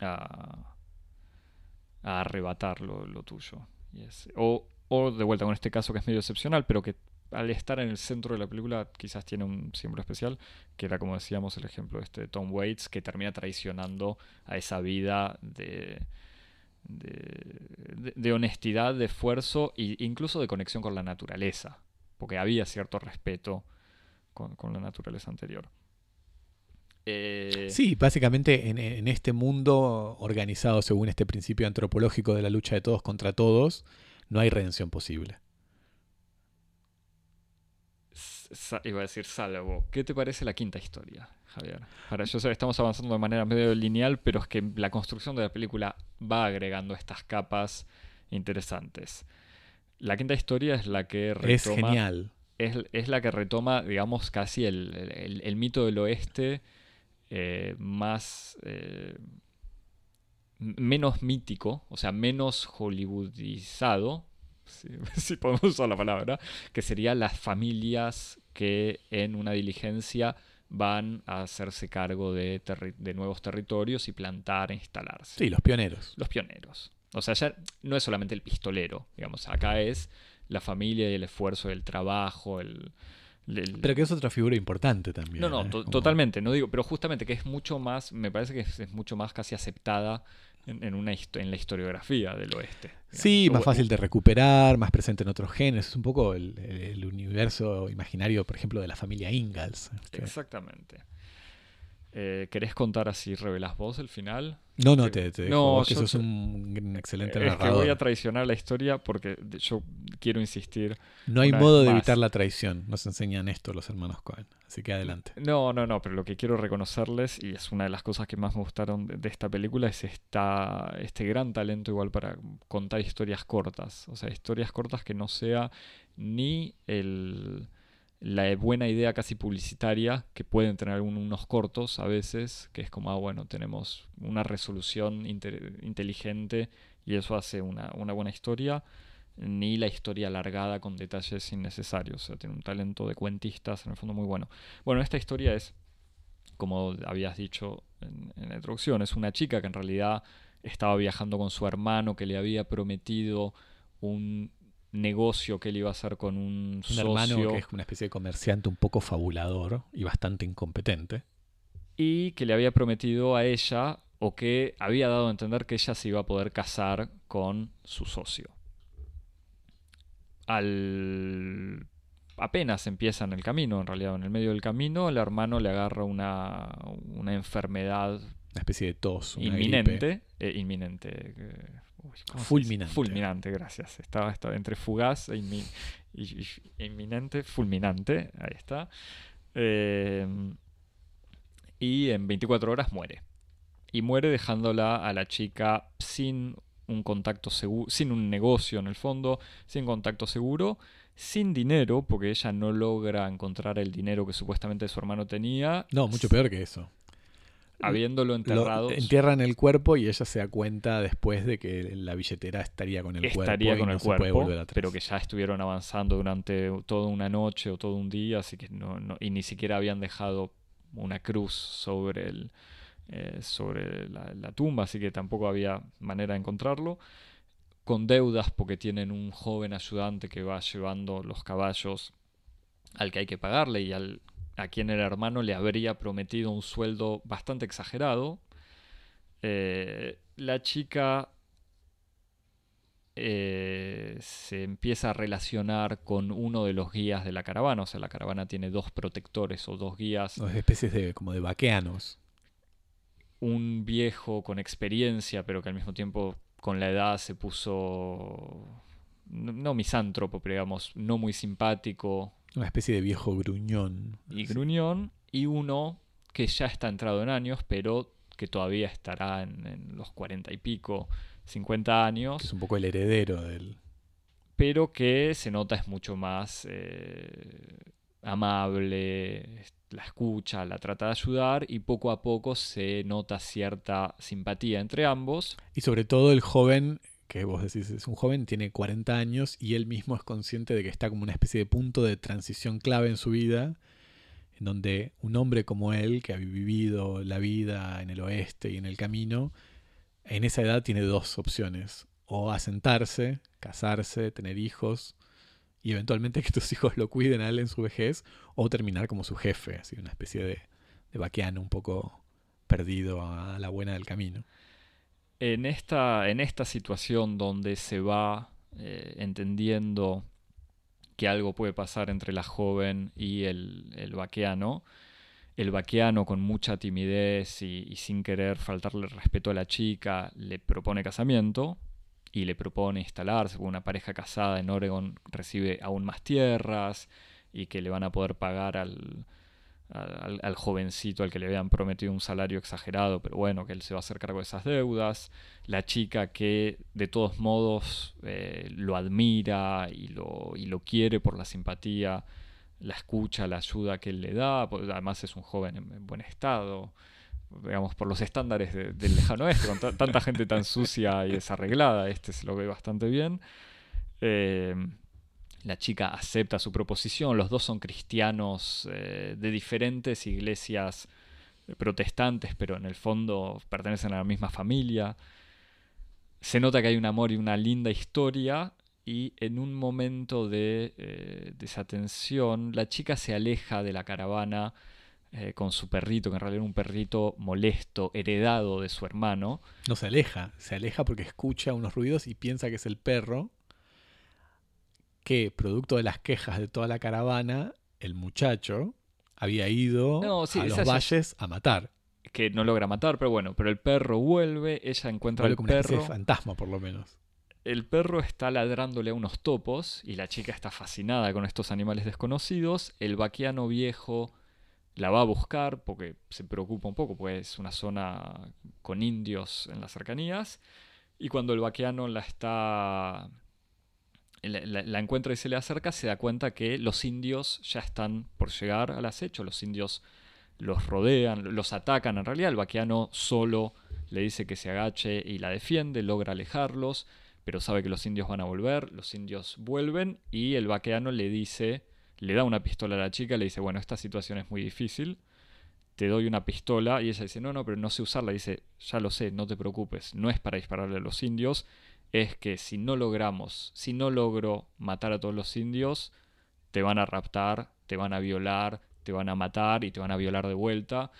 a, arrebatar lo, tuyo. o, de vuelta con este caso que es medio excepcional, pero que al estar en el centro de la película quizás tiene un símbolo especial, que era como decíamos el ejemplo este de Tom Waits, que termina traicionando a esa vida de, de, honestidad, de esfuerzo e incluso de conexión con la naturaleza, porque había cierto respeto con, la naturaleza anterior. Eh, sí, básicamente en, en este mundo organizado según este principio antropológico de la lucha de todos contra todos, no hay redención posible iba a decir salvo. ¿Qué te parece la quinta historia, Javier? Para yo sé, estamos avanzando de manera medio lineal, pero es que la construcción de la película va agregando estas capas interesantes. La quinta historia es la que retoma. Es genial. Es, la que retoma, digamos, casi el, mito del oeste eh, más. Eh, menos mítico, o sea, menos hollywoodizado, si, podemos usar la palabra, que serían las familias que en una diligencia van a hacerse cargo de, nuevos territorios y plantar e instalarse. Sí, los pioneros. Los pioneros. O sea, ya no es solamente el pistolero, digamos, acá es la familia y el esfuerzo, el trabajo, el, pero que es otra figura importante también. No, no, ¿eh? totalmente, no digo, pero justamente que es mucho más, me parece que es mucho más casi aceptada en, una en la historiografía del oeste. Sí, más fácil de recuperar, más presente en otros genes. Es un poco el, universo imaginario, por ejemplo, de la familia Ingalls. Exactamente. Eh, ¿Querés contar así, revelas vos el final? No, no, te, te no, que sos un excelente es que voy a traicionar la historia porque yo quiero insistir. No hay modo de evitar la traición, nos enseñan esto los hermanos Cohen, así que adelante. No, no, no, pero lo que quiero reconocerles, y es una de las cosas que más me gustaron de, esta película, es esta, este gran talento igual para contar historias cortas, o sea, historias cortas que no sea ni el la buena idea casi publicitaria que pueden tener unos cortos a veces, que es como, ah, bueno, tenemos una resolución inteligente y eso hace una, buena historia, ni la historia alargada con detalles innecesarios. O sea, tiene un talento de cuentistas en el fondo muy bueno. Bueno, esta historia es, como habías dicho en, en la introducción, es una chica que en realidad estaba viajando con su hermano que le había prometido un negocio que él iba a hacer con un, un hermano que es una especie de comerciante un poco fabulador y bastante incompetente. Y que le había prometido a ella, o que había dado a entender que ella se iba a poder casar con su socio. Al apenas empieza en el camino, en realidad en el medio del camino, el hermano le agarra una, una enfermedad Una especie de tos. una inminente. eh, inminente. eh, Fulminante. Fulminante, gracias. Estaba, estaba entre fugaz e inmi- y- y- inminente, fulminante. Ahí está. Eh, y en 24 horas muere. Y muere dejándola a la chica sin un contacto seguro, sin un negocio en el fondo, sin contacto seguro, sin dinero, porque ella no logra encontrar el dinero que supuestamente su hermano tenía. No, mucho peor que eso. Habiéndolo Lo enterrado. entierran el cuerpo y ella se da cuenta después de que la billetera estaría con el cuerpo. estaría y con no el puede cuerpo, pero que ya estuvieron avanzando durante toda una noche o todo un día, así que no, no- y ni siquiera habían dejado una cruz sobre el eh, sobre la, la tumba, así que tampoco había manera de encontrarlo. Con deudas porque tienen un joven ayudante que va llevando los caballos al que hay que pagarle y al, a quien el hermano le habría prometido un sueldo bastante exagerado. Eh, la chica eh, se empieza a relacionar con uno de los guías de la caravana. O sea, la caravana tiene dos protectores o dos guías. Dos especies de, como de vaqueanos. Un viejo con experiencia, pero que al mismo tiempo con la edad se puso, no, no misántropo, pero digamos, no muy simpático Una especie de viejo gruñón. y gruñón. Y uno que ya está entrado en años, pero que todavía estará en, en los cuarenta y pico, 50 años. Que es un poco el heredero del. pero que se nota es mucho más eh, amable, la escucha, la trata de ayudar y poco a poco se nota cierta simpatía entre ambos. Y sobre todo el joven, que vos decís es un joven, tiene 40 años y él mismo es consciente de que está como una especie de punto de transición clave en su vida, en donde un hombre como él, que ha vivido la vida en el oeste y en el camino, en esa edad tiene dos opciones. O asentarse, casarse, tener hijos y eventualmente que tus hijos lo cuiden a él en su vejez, o terminar como su jefe, así una especie de, de vaqueano un poco perdido a la buena del camino. En esta, en esta situación donde se va eh, entendiendo que algo puede pasar entre la joven y el, el vaqueano, el vaqueano con mucha timidez y, sin querer faltarle respeto a la chica le propone casamiento y le propone instalarse, porque una pareja casada en Oregon recibe aún más tierras y que le van a poder pagar al, al, jovencito al que le habían prometido un salario exagerado, pero bueno, que él se va a hacer cargo de esas deudas. La chica que de todos modos eh, lo admira y lo, y lo quiere por la simpatía, la escucha, la ayuda que él le da, pues, además es un joven en, en buen estado, digamos, por los estándares de- del lejano oeste, con ta- tanta gente tan sucia y desarreglada, este se lo ve bastante bien. Eh, la chica acepta su proposición, los dos son cristianos eh, de diferentes iglesias protestantes, pero en el fondo pertenecen a la misma familia. Se nota que hay un amor y una linda historia y en un momento de eh, desatención la chica se aleja de la caravana eh, con su perrito, que en realidad era un perrito molesto, heredado de su hermano. No se aleja, se aleja porque escucha unos ruidos y piensa que es el perro que, producto de las quejas de toda la caravana, el muchacho había ido No, sí, a los valles a matar. que no logra matar, pero bueno, pero el perro vuelve, ella encuentra al perro. fantasma, por lo menos. El perro está ladrándole a unos topos y la chica está fascinada con estos animales desconocidos. El vaquiano viejo la va a buscar porque se preocupa un poco, porque es una zona con indios en las cercanías. Y cuando el vaquiano la está. La, encuentra y se le acerca, se da cuenta que los indios ya están por llegar al acecho. Los indios los rodean, los atacan. En realidad, el vaquiano solo le dice que se agache y la defiende, logra alejarlos pero sabe que los indios van a volver, los indios vuelven y el vaqueano le dice, le da una pistola a la chica, le dice, bueno, esta situación es muy difícil, te doy una pistola y ella dice, no, no, pero no sé usarla, dice, ya lo sé, no te preocupes, no es para dispararle a los indios, es que si no logramos, si no logro matar a todos los indios, te van a raptar, te van a violar, te van a matar y te van a violar de vuelta,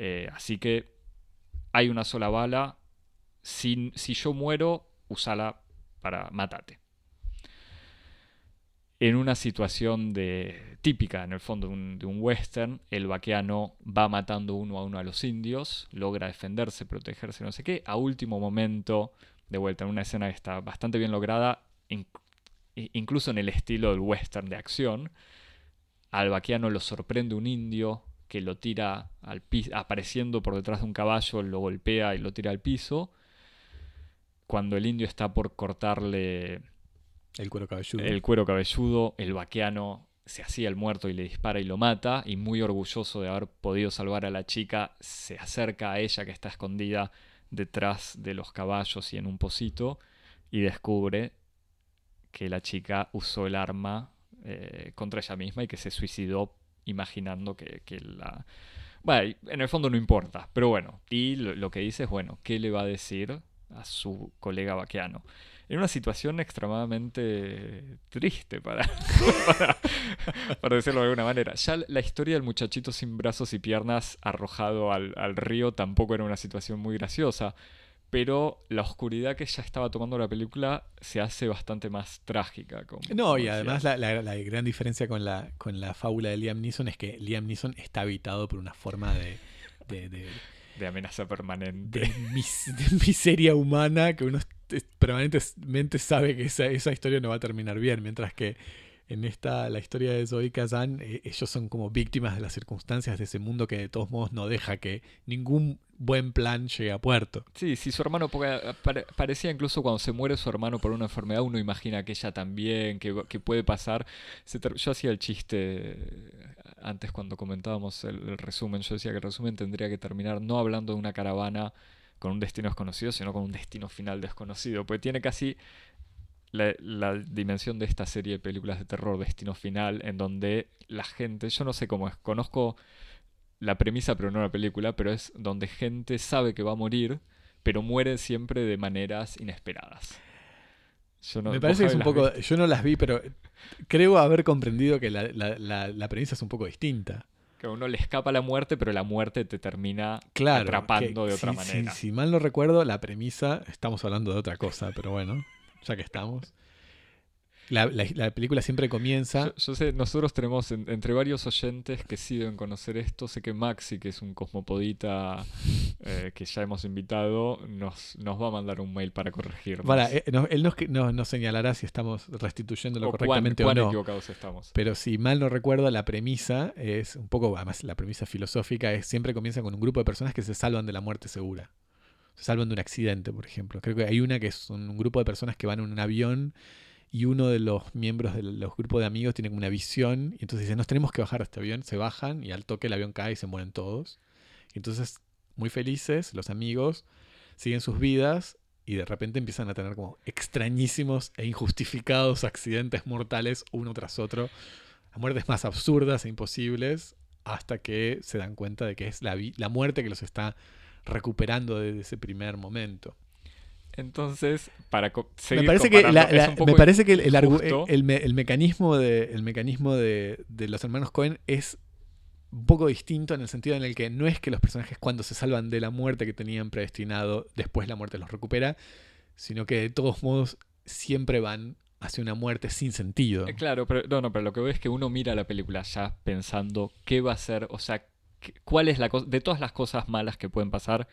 Eh, así que hay una sola bala, si, si yo muero, usala para matarte. en una situación de, típica, en el fondo, de un, de un western, el vaqueano va matando uno a uno a los indios, logra defenderse, protegerse, no sé qué. A último momento, de vuelta, en una escena que está bastante bien lograda, incluso en el estilo del western de acción, al vaqueano lo sorprende un indio que lo tira al piso, apareciendo por detrás de un caballo, lo golpea y lo tira al piso. Cuando el indio está por cortarle el cuero cabelludo. El cuero cabelludo, el vaqueano se hacía el muerto y le dispara y lo mata, y muy orgulloso de haber podido salvar a la chica, se acerca a ella que está escondida detrás de los caballos y en un pocito, y descubre que la chica usó el arma eh, contra ella misma y que se suicidó imaginando que, la... Bueno, en el fondo no importa, pero bueno, y lo, lo que dice es, bueno, ¿qué le va a decir a su colega vaqueano? En una situación extremadamente triste para, para, decirlo de alguna manera. Ya la historia del muchachito sin brazos y piernas arrojado al, río tampoco era una situación muy graciosa, pero la oscuridad que ya estaba tomando la película se hace bastante más trágica. no, y además la, gran diferencia con la, con la fábula de Liam Neeson es que Liam Neeson está habitado por una forma de, de amenaza permanente. De, miseria humana que uno permanentemente sabe que esa, esa, historia no va a terminar bien, mientras que en esta, la historia de Zoe Kazan, eh, ellos son como víctimas de las circunstancias de ese mundo que de todos modos no deja que ningún buen plan llegue a puerto. Sí, si su hermano, parecía incluso cuando se muere su hermano por una enfermedad, uno imagina que ella también, que, puede pasar. yo hacía el chiste antes cuando comentábamos el, resumen, yo decía que el resumen tendría que terminar no hablando de una caravana con un destino desconocido, sino con un destino final desconocido, porque tiene casi la, dimensión de esta serie de películas de terror, Destino Final, en donde la gente, yo no sé cómo es, conozco la premisa pero no la película, pero es donde gente sabe que va a morir, pero muere siempre de maneras inesperadas. Me parece que es un poco, yo no las vi, pero creo haber comprendido que la, premisa es un poco distinta. Que a uno le escapa la muerte, pero la muerte te termina atrapando de otra manera. si mal no recuerdo, la premisa, estamos hablando de otra cosa, pero bueno, ya que estamos. La, película siempre comienza. Yo, sé, nosotros tenemos entre varios oyentes que sí deben conocer esto. Sé que Maxi, que es un cosmopodita eh, que ya hemos invitado, nos, nos va a mandar un mail para corregirnos. Eh, él nos, nos, señalará si estamos restituyéndolo correctamente o no. equivocados estamos. Pero si mal no recuerdo, la premisa es un poco, además, la premisa filosófica es siempre comienza con un grupo de personas que se salvan de la muerte segura. Se salvan de un accidente, por ejemplo. Creo que hay una que es un grupo de personas que van en un avión y uno de los miembros de los grupos de amigos tiene como una visión y entonces dice, nos tenemos que bajar a este avión, se bajan y al toque el avión cae y se mueren todos. Y entonces, muy felices, los amigos siguen sus vidas y de repente empiezan a tener como extrañísimos e injustificados accidentes mortales uno tras otro, muertes más absurdas e imposibles, hasta que se dan cuenta de que es la, la muerte que los está recuperando desde ese primer momento. Entonces, para seguir me parece que, me parece que el, el, mecanismo, de, el mecanismo de, los hermanos Cohen es un poco distinto en el sentido en el que no es que los personajes cuando se salvan de la muerte que tenían predestinado, después la muerte los recupera, sino que de todos modos siempre van hacia una muerte sin sentido. Eh, claro, pero no, no, pero lo que veo es que uno mira la película ya pensando qué va a ser, o sea, cuál es la cosa, de todas las cosas malas que pueden pasar,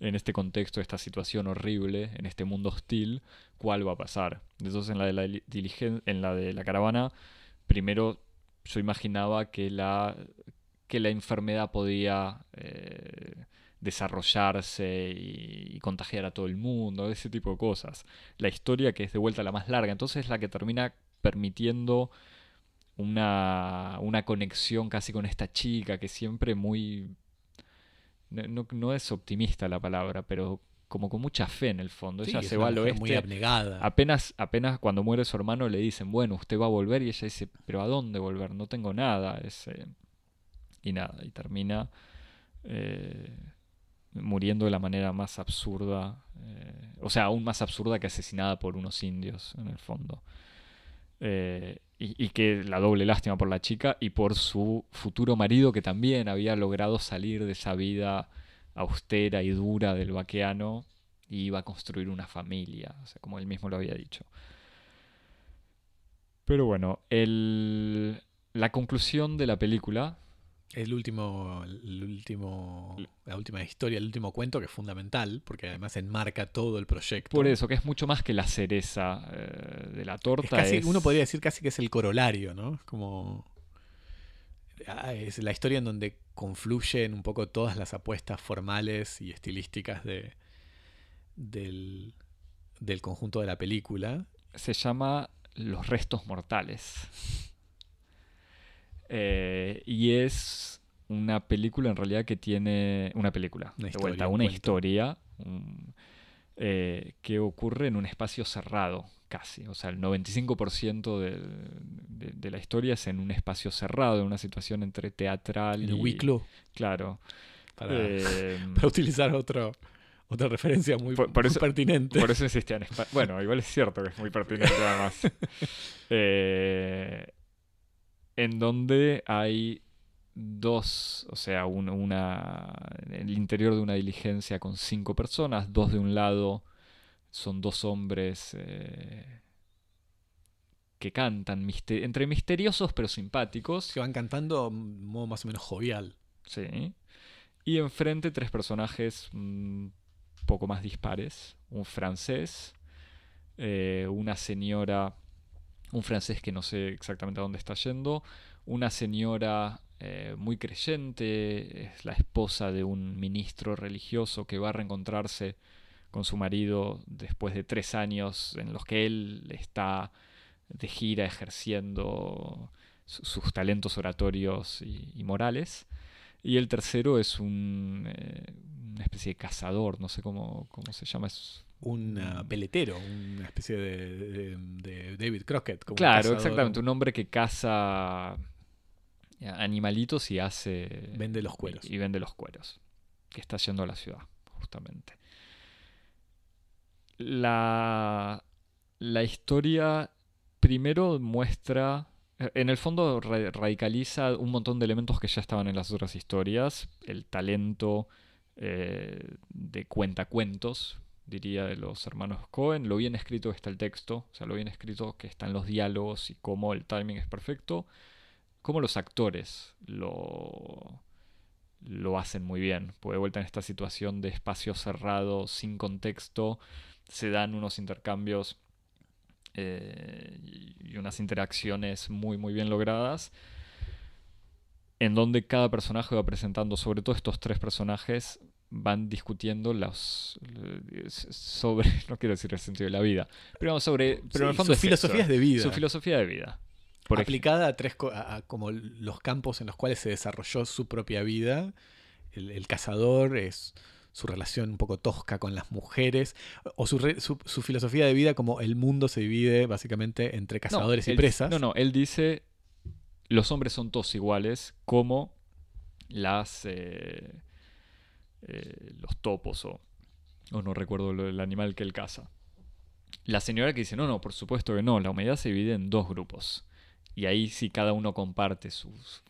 en este contexto, esta situación horrible, en este mundo hostil, cuál va a pasar. Entonces en la de la en la de la caravana, primero yo imaginaba que la, que la enfermedad podía eh, desarrollarse y, contagiar a todo el mundo, ese tipo de cosas. La historia que es de vuelta la más larga, entonces es la que termina permitiendo una, una conexión casi con esta chica que siempre muy no, no, es optimista la palabra, pero como con mucha fe en el fondo. ella se va al oeste. Muy abnegada. Apenas, apenas cuando muere su hermano le dicen, bueno, usted va a volver. Y ella dice, pero ¿a dónde volver? No tengo nada. Ese... Y nada, y termina eh, muriendo de la manera más absurda. Eh, o sea, aún más absurda que asesinada por unos indios, en el fondo. Eh, y, que la doble lástima por la chica y por su futuro marido que también había logrado salir de esa vida austera y dura del vaqueano y iba a construir una familia, como él mismo lo había dicho. Pero bueno, el, la conclusión de la película El último, el último, la última historia, el último cuento que es fundamental, porque además enmarca todo el proyecto. Por eso, que es mucho más que la cereza eh, de la Es torta. casi, es- uno podría decir casi que es el corolario, ¿no? Es como. ah, Es la historia en donde confluyen un poco todas las apuestas formales y estilísticas de, del, del conjunto de la película. se llama Los restos mortales. Eh, y es una película en realidad que tiene. Una película. Una de historia, vuelta, una historia un- eh, que ocurre en un espacio cerrado, casi. O sea, el 95% del- de, de la historia es en un espacio cerrado, en una situación entre teatral En y. el Wicklow, Claro. para, Eh, para utilizar otro, otra referencia muy, Por- por muy eso- pertinente. Por eso insistía en Espa- Bueno, igual es cierto que es muy pertinente además. Eh, en donde hay dos, o sea, un- una, el interior de una diligencia con cinco personas, dos de un lado son dos hombres eh, que cantan, entre misteriosos pero simpáticos. Se van cantando modo más o menos jovial. Sí. Y enfrente tres personajes un poco más dispares. Un francés, eh, una señora, un francés que no sé exactamente a dónde está yendo, una señora eh, muy creyente, es la esposa de un ministro religioso que va a reencontrarse con su marido después de tres años en los que él está de gira ejerciendo su- sus talentos oratorios y, morales. Y el tercero es un, eh, una especie de cazador, no sé cómo, cómo se llama. Un peletero, una especie de, de- de David Crockett. Como claro, exactamente, un hombre que caza eh, animalitos y hace... Vende los cueros. Y, y vende los cueros, que está yendo a la ciudad, justamente. La, la historia primero muestra... En el fondo ra- radicaliza un montón de elementos que ya estaban en las otras historias. El talento eh, de cuentacuentos, diría, de los hermanos Cohen. Lo bien escrito que está el texto, o sea, lo bien escrito que están los diálogos y cómo el timing es perfecto. Cómo los actores lo, lo hacen muy bien. Porque de vuelta en esta situación de espacio cerrado, sin contexto, se dan unos intercambios eh, y y unas interacciones muy muy bien logradas en donde cada personaje va presentando, sobre todo estos tres personajes, van discutiendo los eh, sobre, no quiero decir el sentido de la vida, pero vamos, sobre, pero en el fondo es filosofías eso, de vida. su filosofía de vida. Por aplicada a tres a, a como los campos en los cuales se desarrolló su propia vida. El, el cazador es su relación un poco tosca con las mujeres, o su, re- su, su filosofía de vida como el mundo se divide básicamente entre No, cazadores y él- presas. No, no, él dice los hombres son todos iguales como las eh, eh, los topos o, o no recuerdo lo- el animal que él caza. La señora que dice, no, no, por supuesto que no, la humanidad se divide en dos grupos. Y ahí sí cada uno comparte sus,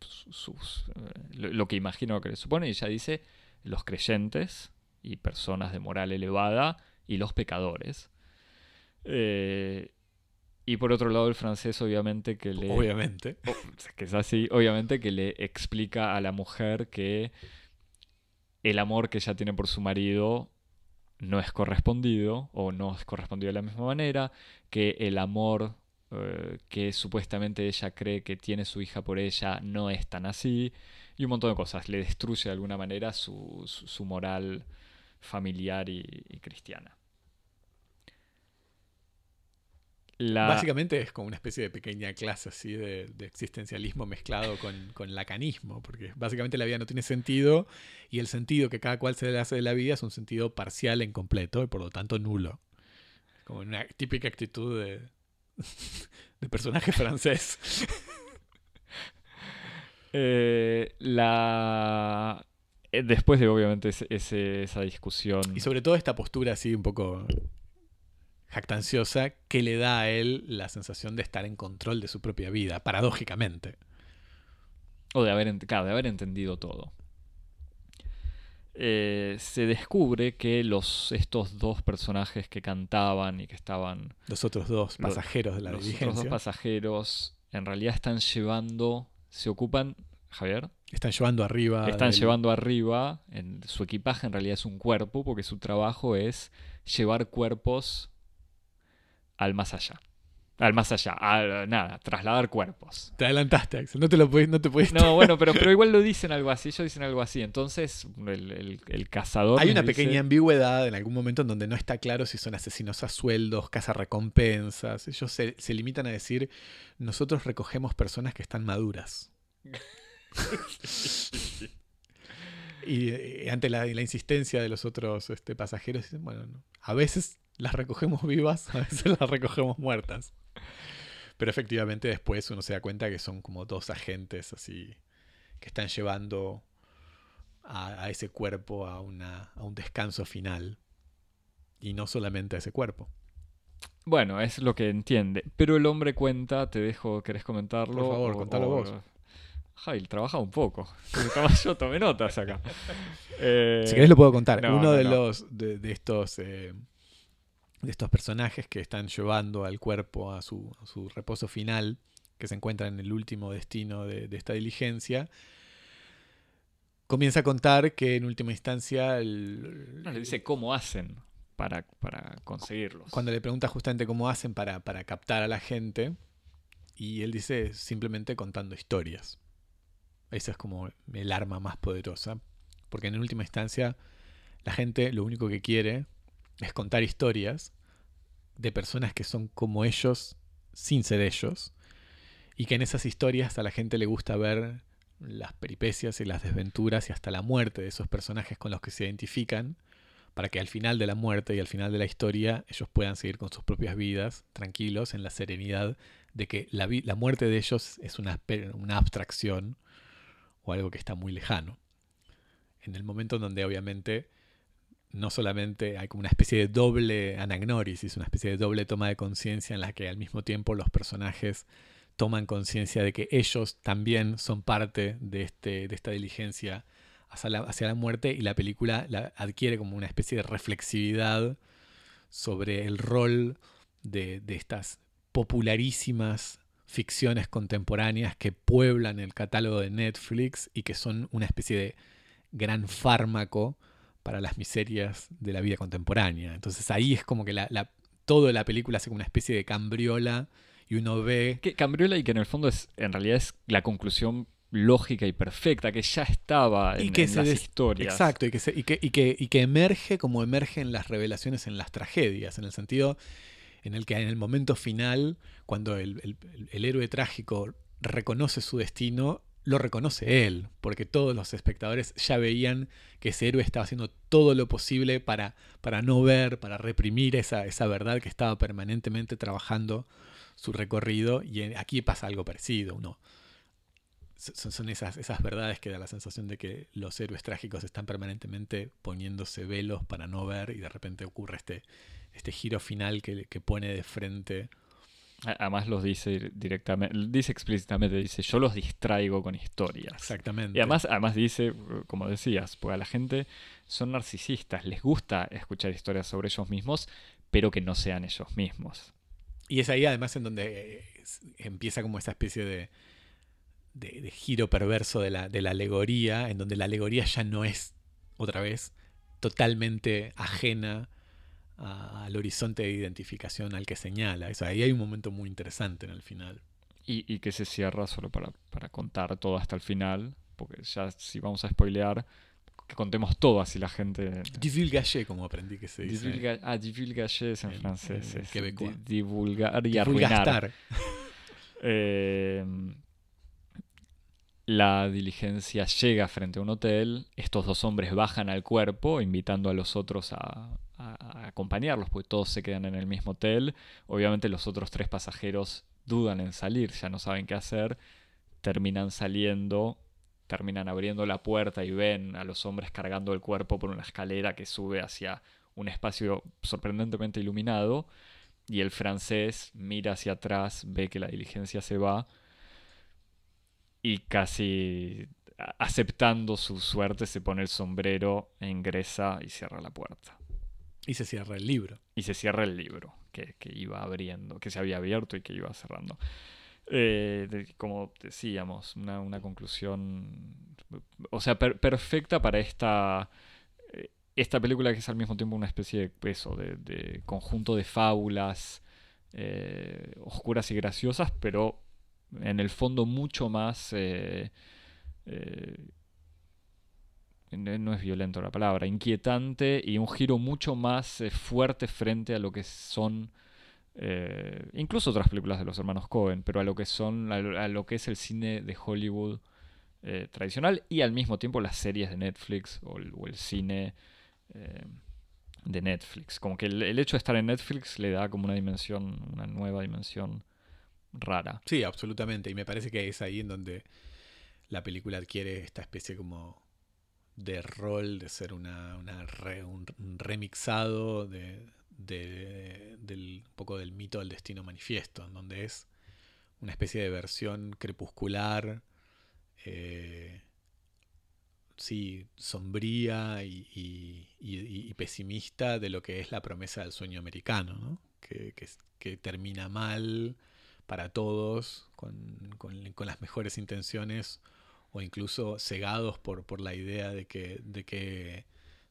sus, sus, eh, lo, lo que imagino que le supone. Y ella dice, los creyentes y personas de moral elevada y los pecadores. Eh, y por otro lado el francés obviamente que le... Obviamente. que es así, obviamente que le explica a la mujer que el amor que ella tiene por su marido no es correspondido o no es correspondido de la misma manera, que el amor eh, que supuestamente ella cree que tiene su hija por ella no es tan así y un montón de cosas. Le destruye de alguna manera su, su- moral familiar y cristiana. La- Básicamente es como una especie de pequeña clase así de, de existencialismo mezclado con, con lacanismo, porque básicamente la vida no tiene sentido y el sentido que cada cual se le hace de la vida es un sentido parcial e incompleto y por lo tanto nulo. Como una típica actitud de, de personaje francés. Eh, la... eh, Después de obviamente ese- esa discusión... Y sobre todo esta postura así un poco jactanciosa que le da a él la sensación de estar en control de su propia vida, paradójicamente. O de haber, claro, de haber entendido todo. eh, se descubre que los, estos dos personajes que cantaban y que estaban... Los otros dos pasajeros de la los diligencia otros dos pasajeros en realidad están llevando, se ocupan, Javier, están llevando arriba. están del- llevando arriba, en, su equipaje en realidad es un cuerpo, porque su trabajo es llevar cuerpos al más allá. Al más allá, a, nada, trasladar cuerpos. Te adelantaste, Axel. No te lo pudiste, no te. No, bueno, pero, pero igual lo dicen algo así, ellos dicen algo así. Entonces, el, el- el cazador. Hay una dice- pequeña ambigüedad en algún momento en donde no está claro si son asesinos a sueldos, recompensas. Ellos se, se limitan a decir, nosotros recogemos personas que están maduras. Y eh, ante la, la insistencia de los otros este, pasajeros, dicen, bueno, no, a veces las recogemos vivas, a veces las recogemos muertas. Pero efectivamente después uno se da cuenta que son como dos agentes así que están llevando a, a ese cuerpo a, una, a un descanso final. Y no solamente a ese cuerpo. Bueno, es lo que entiende. Pero el hombre cuenta, te dejo, ¿querés comentarlo? Por favor, contalo vos. Javi, trabaja un poco. Yo tomé notas acá. Eh, Si querés lo puedo contar. no, Uno no, de no. los de, de estos eh, de estos personajes que están llevando al cuerpo a su, a su reposo final, que se encuentra en el último destino de, de esta diligencia, comienza a contar que en última instancia el- no, le dice cómo hacen para, para conseguirlos. cuando le pregunta justamente cómo hacen para, para captar a la gente, y él dice simplemente contando historias. Esa es como el arma más poderosa, porque en última instancia la gente lo único que quiere es contar historias de personas que son como ellos sin ser ellos, y que en esas historias a la gente le gusta ver las peripecias y las desventuras y hasta la muerte de esos personajes con los que se identifican, para que al final de la muerte y al final de la historia ellos puedan seguir con sus propias vidas tranquilos en la serenidad de que la, muerte de ellos es una, una abstracción o algo que está muy lejano. En el momento en donde obviamente no solamente hay como una especie de doble anagnórisis, una especie de doble toma de conciencia en la que al mismo tiempo los personajes toman conciencia de que ellos también son parte de, este, de esta diligencia hacia la, hacia la muerte y la película la adquiere como una especie de reflexividad sobre el rol de, de estas popularísimas ficciones contemporáneas que pueblan el catálogo de Netflix y que son una especie de gran fármaco para las miserias de la vida contemporánea. Entonces ahí es como que la, la, todo la película hace como una especie de cambriola y uno ve Que Cambriola y que en el fondo es, en realidad es la conclusión lógica y perfecta que ya estaba en, Y que en se las des- historias. Exacto, y que, se- y, que, y, que, y que emerge como emergen las revelaciones en las tragedias, en el sentido en el que en el momento final, cuando el, el- el héroe trágico reconoce su destino, lo reconoce él, porque todos los espectadores ya veían que ese héroe estaba haciendo todo lo posible para, para no ver, para reprimir esa, esa verdad que estaba permanentemente trabajando su recorrido, y aquí pasa algo parecido, uno son, son esas, esas verdades que da la sensación de que los héroes trágicos están permanentemente poniéndose velos para no ver y de repente ocurre este, este giro final que, que pone de frente. Además los dice directamente, dice explícitamente, dice yo los distraigo con historias. Exactamente. Y además, además dice, como decías, porque a la gente son narcisistas, les gusta escuchar historias sobre ellos mismos, pero que no sean ellos mismos. Y es ahí además en donde eh, empieza como esa especie de, de- de giro perverso de la, de la alegoría, en donde la alegoría ya no es, otra vez, totalmente ajena a- al horizonte de identificación al que señala. Eso, ahí hay un momento muy interesante en el final. Y, y que se cierra solo para, para contar todo hasta el final, porque ya si vamos a spoilear, que contemos todo así la gente... Divulgaché, como aprendí que se dice. Divulga, ah, es en, En- francés. en es divulgar y arruinar. Divulgastar. Eh, la diligencia llega frente a un hotel, estos dos hombres bajan al cuerpo invitando a los otros a, acompañarlos, porque todos se quedan en el mismo hotel. Obviamente los otros tres pasajeros dudan en salir, ya no saben qué hacer, terminan saliendo, terminan abriendo la puerta y ven a los hombres cargando el cuerpo por una escalera que sube hacia un espacio sorprendentemente iluminado. Y el francés mira hacia atrás, ve que la diligencia se va y casi aceptando su suerte, se pone el sombrero, e ingresa y cierra la puerta. Y se cierra el libro. Y se cierra el libro que, iba abriendo, que se había abierto y que iba cerrando. Eh, como decíamos, una, conclusión, o sea, perfecta para esta, eh, esta película que es al mismo tiempo una especie de peso, de, conjunto de fábulas eh, oscuras y graciosas, pero en el fondo mucho más no es violento la palabra, inquietante y un giro mucho más eh, fuerte frente a lo que son eh, incluso otras películas de los hermanos Cohen, pero a lo que son a lo, que es el cine de Hollywood eh, tradicional y al mismo tiempo las series de Netflix o el, cine de Netflix. Como que el, hecho de estar en Netflix le da como una dimensión, una nueva dimensión rara. Sí, absolutamente. Y me parece que es ahí en donde la película adquiere esta especie como de rol, de ser una, un remixado de, del un poco del mito del destino manifiesto, en donde es una especie de versión crepuscular, eh, sí, sombría y, pesimista de lo que es la promesa del sueño americano, que, que, termina mal para todos, con, con las mejores intenciones o incluso cegados por, por la idea de que, de, que,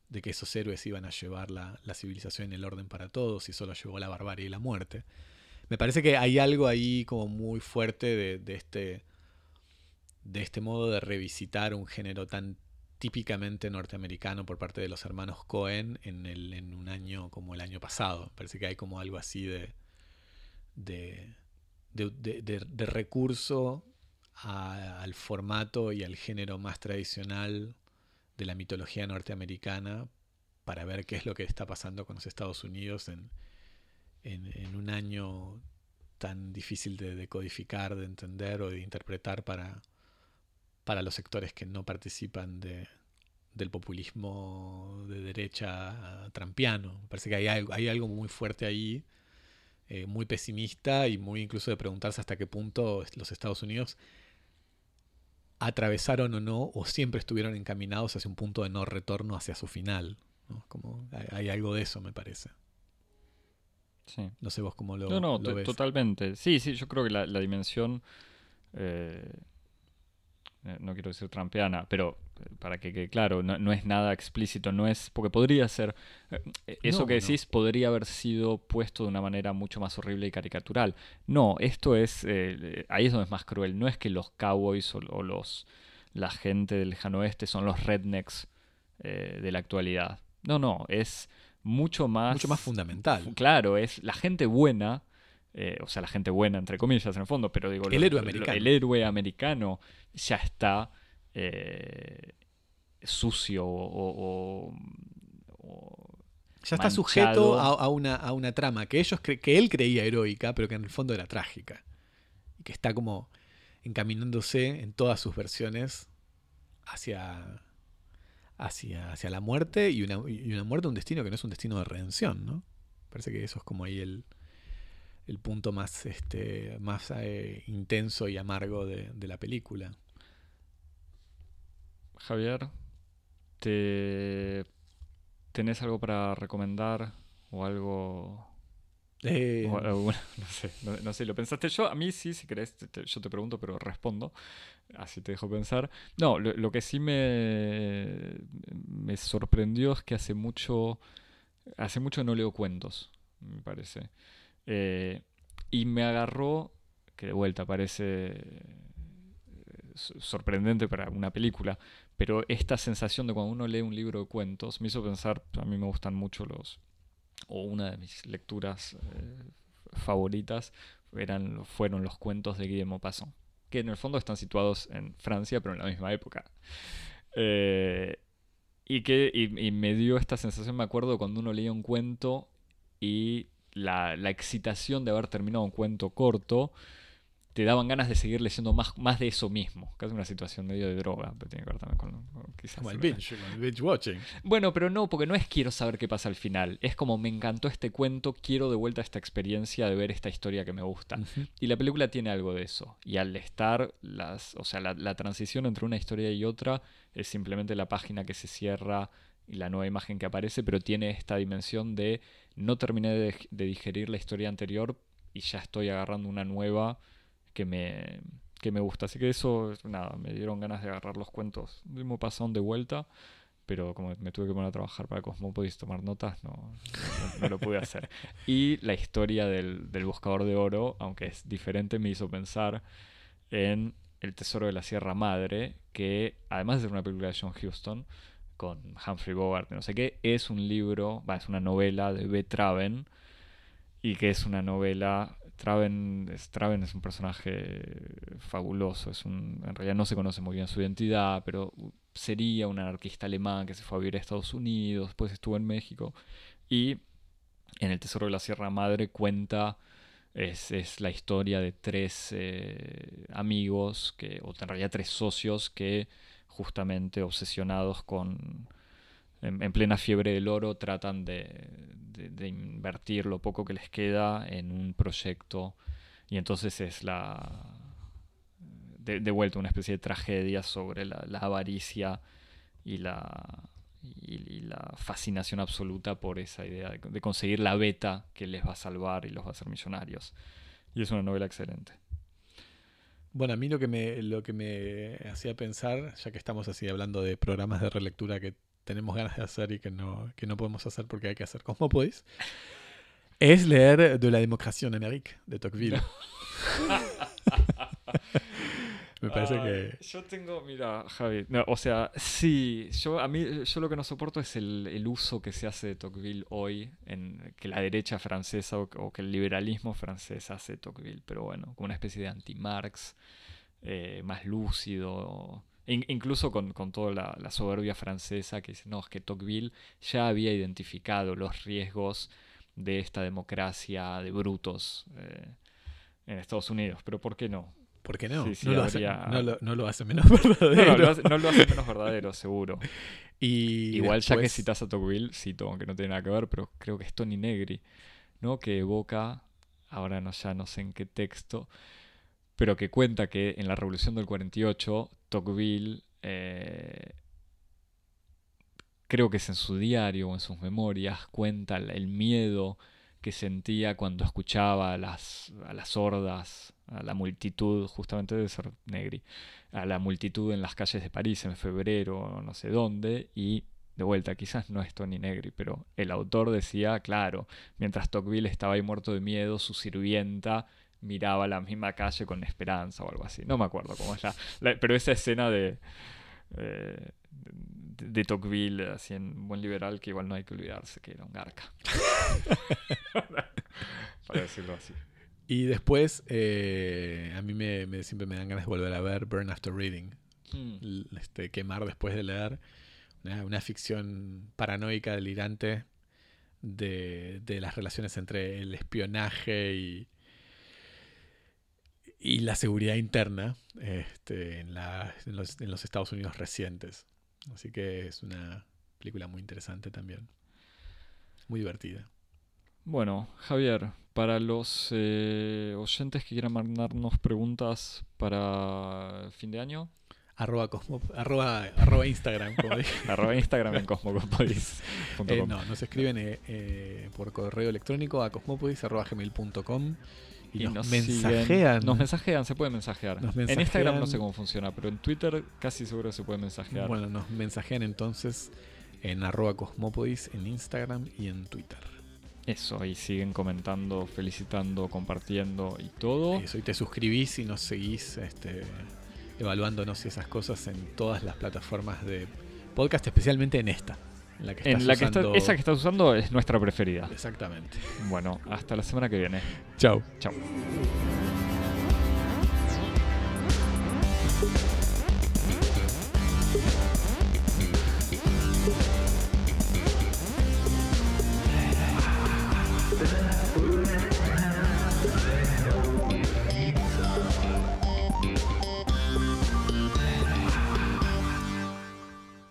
de que esos héroes iban a llevar la, civilización en el orden para todos y solo llevó la barbarie y la muerte. Me parece que hay algo ahí como muy fuerte de, este, de este modo de revisitar un género tan típicamente norteamericano por parte de los hermanos Cohen en, el, en un año como el año pasado. Parece que hay como algo así de, de, de recurso al formato y al género más tradicional de la mitología norteamericana para ver qué es lo que está pasando con los Estados Unidos en, en, un año tan difícil de decodificar, de entender o de interpretar para, para los sectores que no participan de, del populismo de derecha trampiano. Parece que hay algo, hay algo muy fuerte ahí, eh, muy pesimista y muy incluso de preguntarse hasta qué punto los Estados Unidos atravesaron o no, o siempre estuvieron encaminados hacia un punto de no retorno hacia su final. Como hay, algo de eso, me parece. Sí. No sé vos cómo lo, no, no, totalmente. Sí, sí, yo creo que la, dimensión eh, eh, no quiero decir trampeana, pero eh, para que quede claro, no, es nada explícito, no es, porque podría ser, eh, eso que decís podría haber sido puesto de una manera mucho más horrible y caricatural. No, esto es, ahí es donde es más cruel, no es que los cowboys o, los, la gente del lejano oeste son los rednecks de la actualidad. No, no, es mucho más... Mucho más fundamental. Claro, es la gente buena eh, o sea, la gente buena, entre comillas, en el fondo, pero digo, el, héroe, americano. el héroe americano ya está eh, sucio o, ya está sujeto a, una, a, una, trama que ellos que él creía heroica, pero que en el fondo era trágica. Y que está como encaminándose en todas sus versiones hacia, hacia, hacia la muerte y una, y una muerte, un destino que no es un destino de redención, ¿no? Parece que eso es como ahí el, el punto más, este, más eh, intenso y amargo de, la película. Javier, ¿te... ¿tenés algo para recomendar o algo... Eh, no sé, no, sé, ¿lo pensaste yo? A mí sí, si querés, yo te pregunto, pero respondo. Así te dejo pensar. No, lo, que sí me, me sorprendió es que hace mucho, hace mucho no leo cuentos, me parece. Eh, y me agarró, que de vuelta parece eh, sorprendente para una película, pero esta sensación de cuando uno lee un libro de cuentos me hizo pensar, a mí me gustan mucho los, o una de mis lecturas eh, favoritas eran, fueron los cuentos de Guillermo Maupassant, que en el fondo están situados en Francia, pero en la misma época. y que y me dio esta sensación, me acuerdo, cuando uno leía un cuento y la, excitación de haber terminado un cuento corto te daban ganas de seguir leyendo más, más de eso mismo. Casi una situación medio de droga, pero tiene que ver también con, con quizás Como el binge, como el binge watching. Bueno, pero no, porque no es quiero saber qué pasa al final. Es como me encantó este cuento, quiero de vuelta esta experiencia de ver esta historia que me gusta. Y la película tiene algo de eso. Y al estar, las, o sea, la, la transición entre una historia y otra es simplemente la página que se cierra y la nueva imagen que aparece, pero tiene esta dimensión de no terminé de, digerir la historia anterior y ya estoy agarrando una nueva que me, que me gusta. Así que eso, nada, me dieron ganas de agarrar los cuentos de Maupassant de vuelta. Pero como me tuve que poner a trabajar para Cosmópolis y tomar notas, no, no- no lo pude hacer. Y la historia del, del buscador de oro, aunque es diferente, me hizo pensar en El Tesoro de la Sierra Madre, que además de ser una película de John Huston, con Humphrey Bogart, no sé qué, es un libro, va, es una novela de B. Traven, y que es una novela. Traven es, Traven es un personaje fabuloso, es un, en realidad no se conoce muy bien su identidad, pero sería un anarquista alemán que se fue a vivir a Estados Unidos, después estuvo en México, y en El Tesoro de la Sierra Madre cuenta, es, es la historia de tres eh, amigos, que, o en realidad tres socios que justamente obsesionados con, en, en plena fiebre del oro, tratan de, de- invertir lo poco que les queda en un proyecto, y entonces es la... De, vuelta una especie de tragedia sobre la, la avaricia y la, y, la fascinación absoluta por esa idea de, de conseguir la beta que les va a salvar y los va a hacer millonarios. Y es una novela excelente. Bueno, a mí lo que me, lo que me hacía pensar, ya que estamos así hablando de programas de relectura que tenemos ganas de hacer y que no, que no podemos hacer porque hay que hacer Cosmópolis, es leer De la democracia en Amérique, de Tocqueville. me parece que... Yo tengo, mira, Javi, no, o sea, sí, yo a mí yo lo que no soporto es el, el uso que se hace de Tocqueville hoy, en que la derecha francesa o, o que el liberalismo francés hace de Tocqueville, pero bueno, como una especie de anti-Marx, eh, más lúcido, in- incluso con, con toda la, la soberbia francesa que dice, no, es que Tocqueville ya había identificado los riesgos de esta democracia de brutos eh, en Estados Unidos, pero ¿por qué no? ¿Por qué no? Sí, sí, no, lo hace, habría- no, lo, no lo hace menos verdadero. No, lo hace, no lo hace menos verdadero, seguro. Y Igual ya que citas a Tocqueville, cito, aunque no tiene nada que ver, pero creo que es Tony Negri, ¿no? Que evoca, ahora no, ya no sé en qué texto, pero que cuenta que en la Revolución del 48, Tocqueville, eh, creo que es en su diario o en sus memorias, cuenta el miedo que sentía cuando escuchaba a las, a las hordas, a la multitud, justamente debe ser Negri, a la multitud en las calles de París en febrero, no sé dónde, y de vuelta, quizás no es Tony Negri, pero el autor decía, claro, mientras Tocqueville estaba ahí muerto de miedo, su sirvienta miraba la misma calle con esperanza o algo así. No me acuerdo cómo es la, la- pero esa escena de, eh, de, Tocqueville, así en Buen Liberal, que igual no hay que olvidarse que era un garca. Para decirlo así. Y después, eh, a mí me, me- siempre me dan ganas de volver a ver Burn After Reading. Mm. L- Este, quemar después de leer. Una, una ficción paranoica, delirante de, de las relaciones entre el espionaje y, y la seguridad interna este, en, la- en los, en los Estados Unidos recientes. Así que es una película muy interesante también. Muy divertida. Bueno, Javier, para los eh, oyentes que quieran mandarnos preguntas para fin de año, Arroba, cosmo- arroba, arroba Instagram, como dije. arroba Instagram en cosmocosmodis.com. Eh, no, nos escriben eh, eh, por correo electrónico a cosmopodis.gmail.com y, Y nos, nos mensajean. siguen- nos mensajean, se puede mensajear. En Instagram no sé cómo funciona, pero en Twitter casi seguro se puede mensajear. bueno, nos mensajean entonces en arroba cosmopodis en Instagram y en Twitter. Eso, ahí siguen comentando, felicitando, compartiendo y todo. Eso, y te suscribís y nos seguís este, evaluándonos y esas cosas en todas las plataformas de podcast, especialmente en esta. En la que estás En la que está- esa que estás usando es nuestra preferida. Exactamente. Bueno, hasta la semana que viene. Chao. Chao.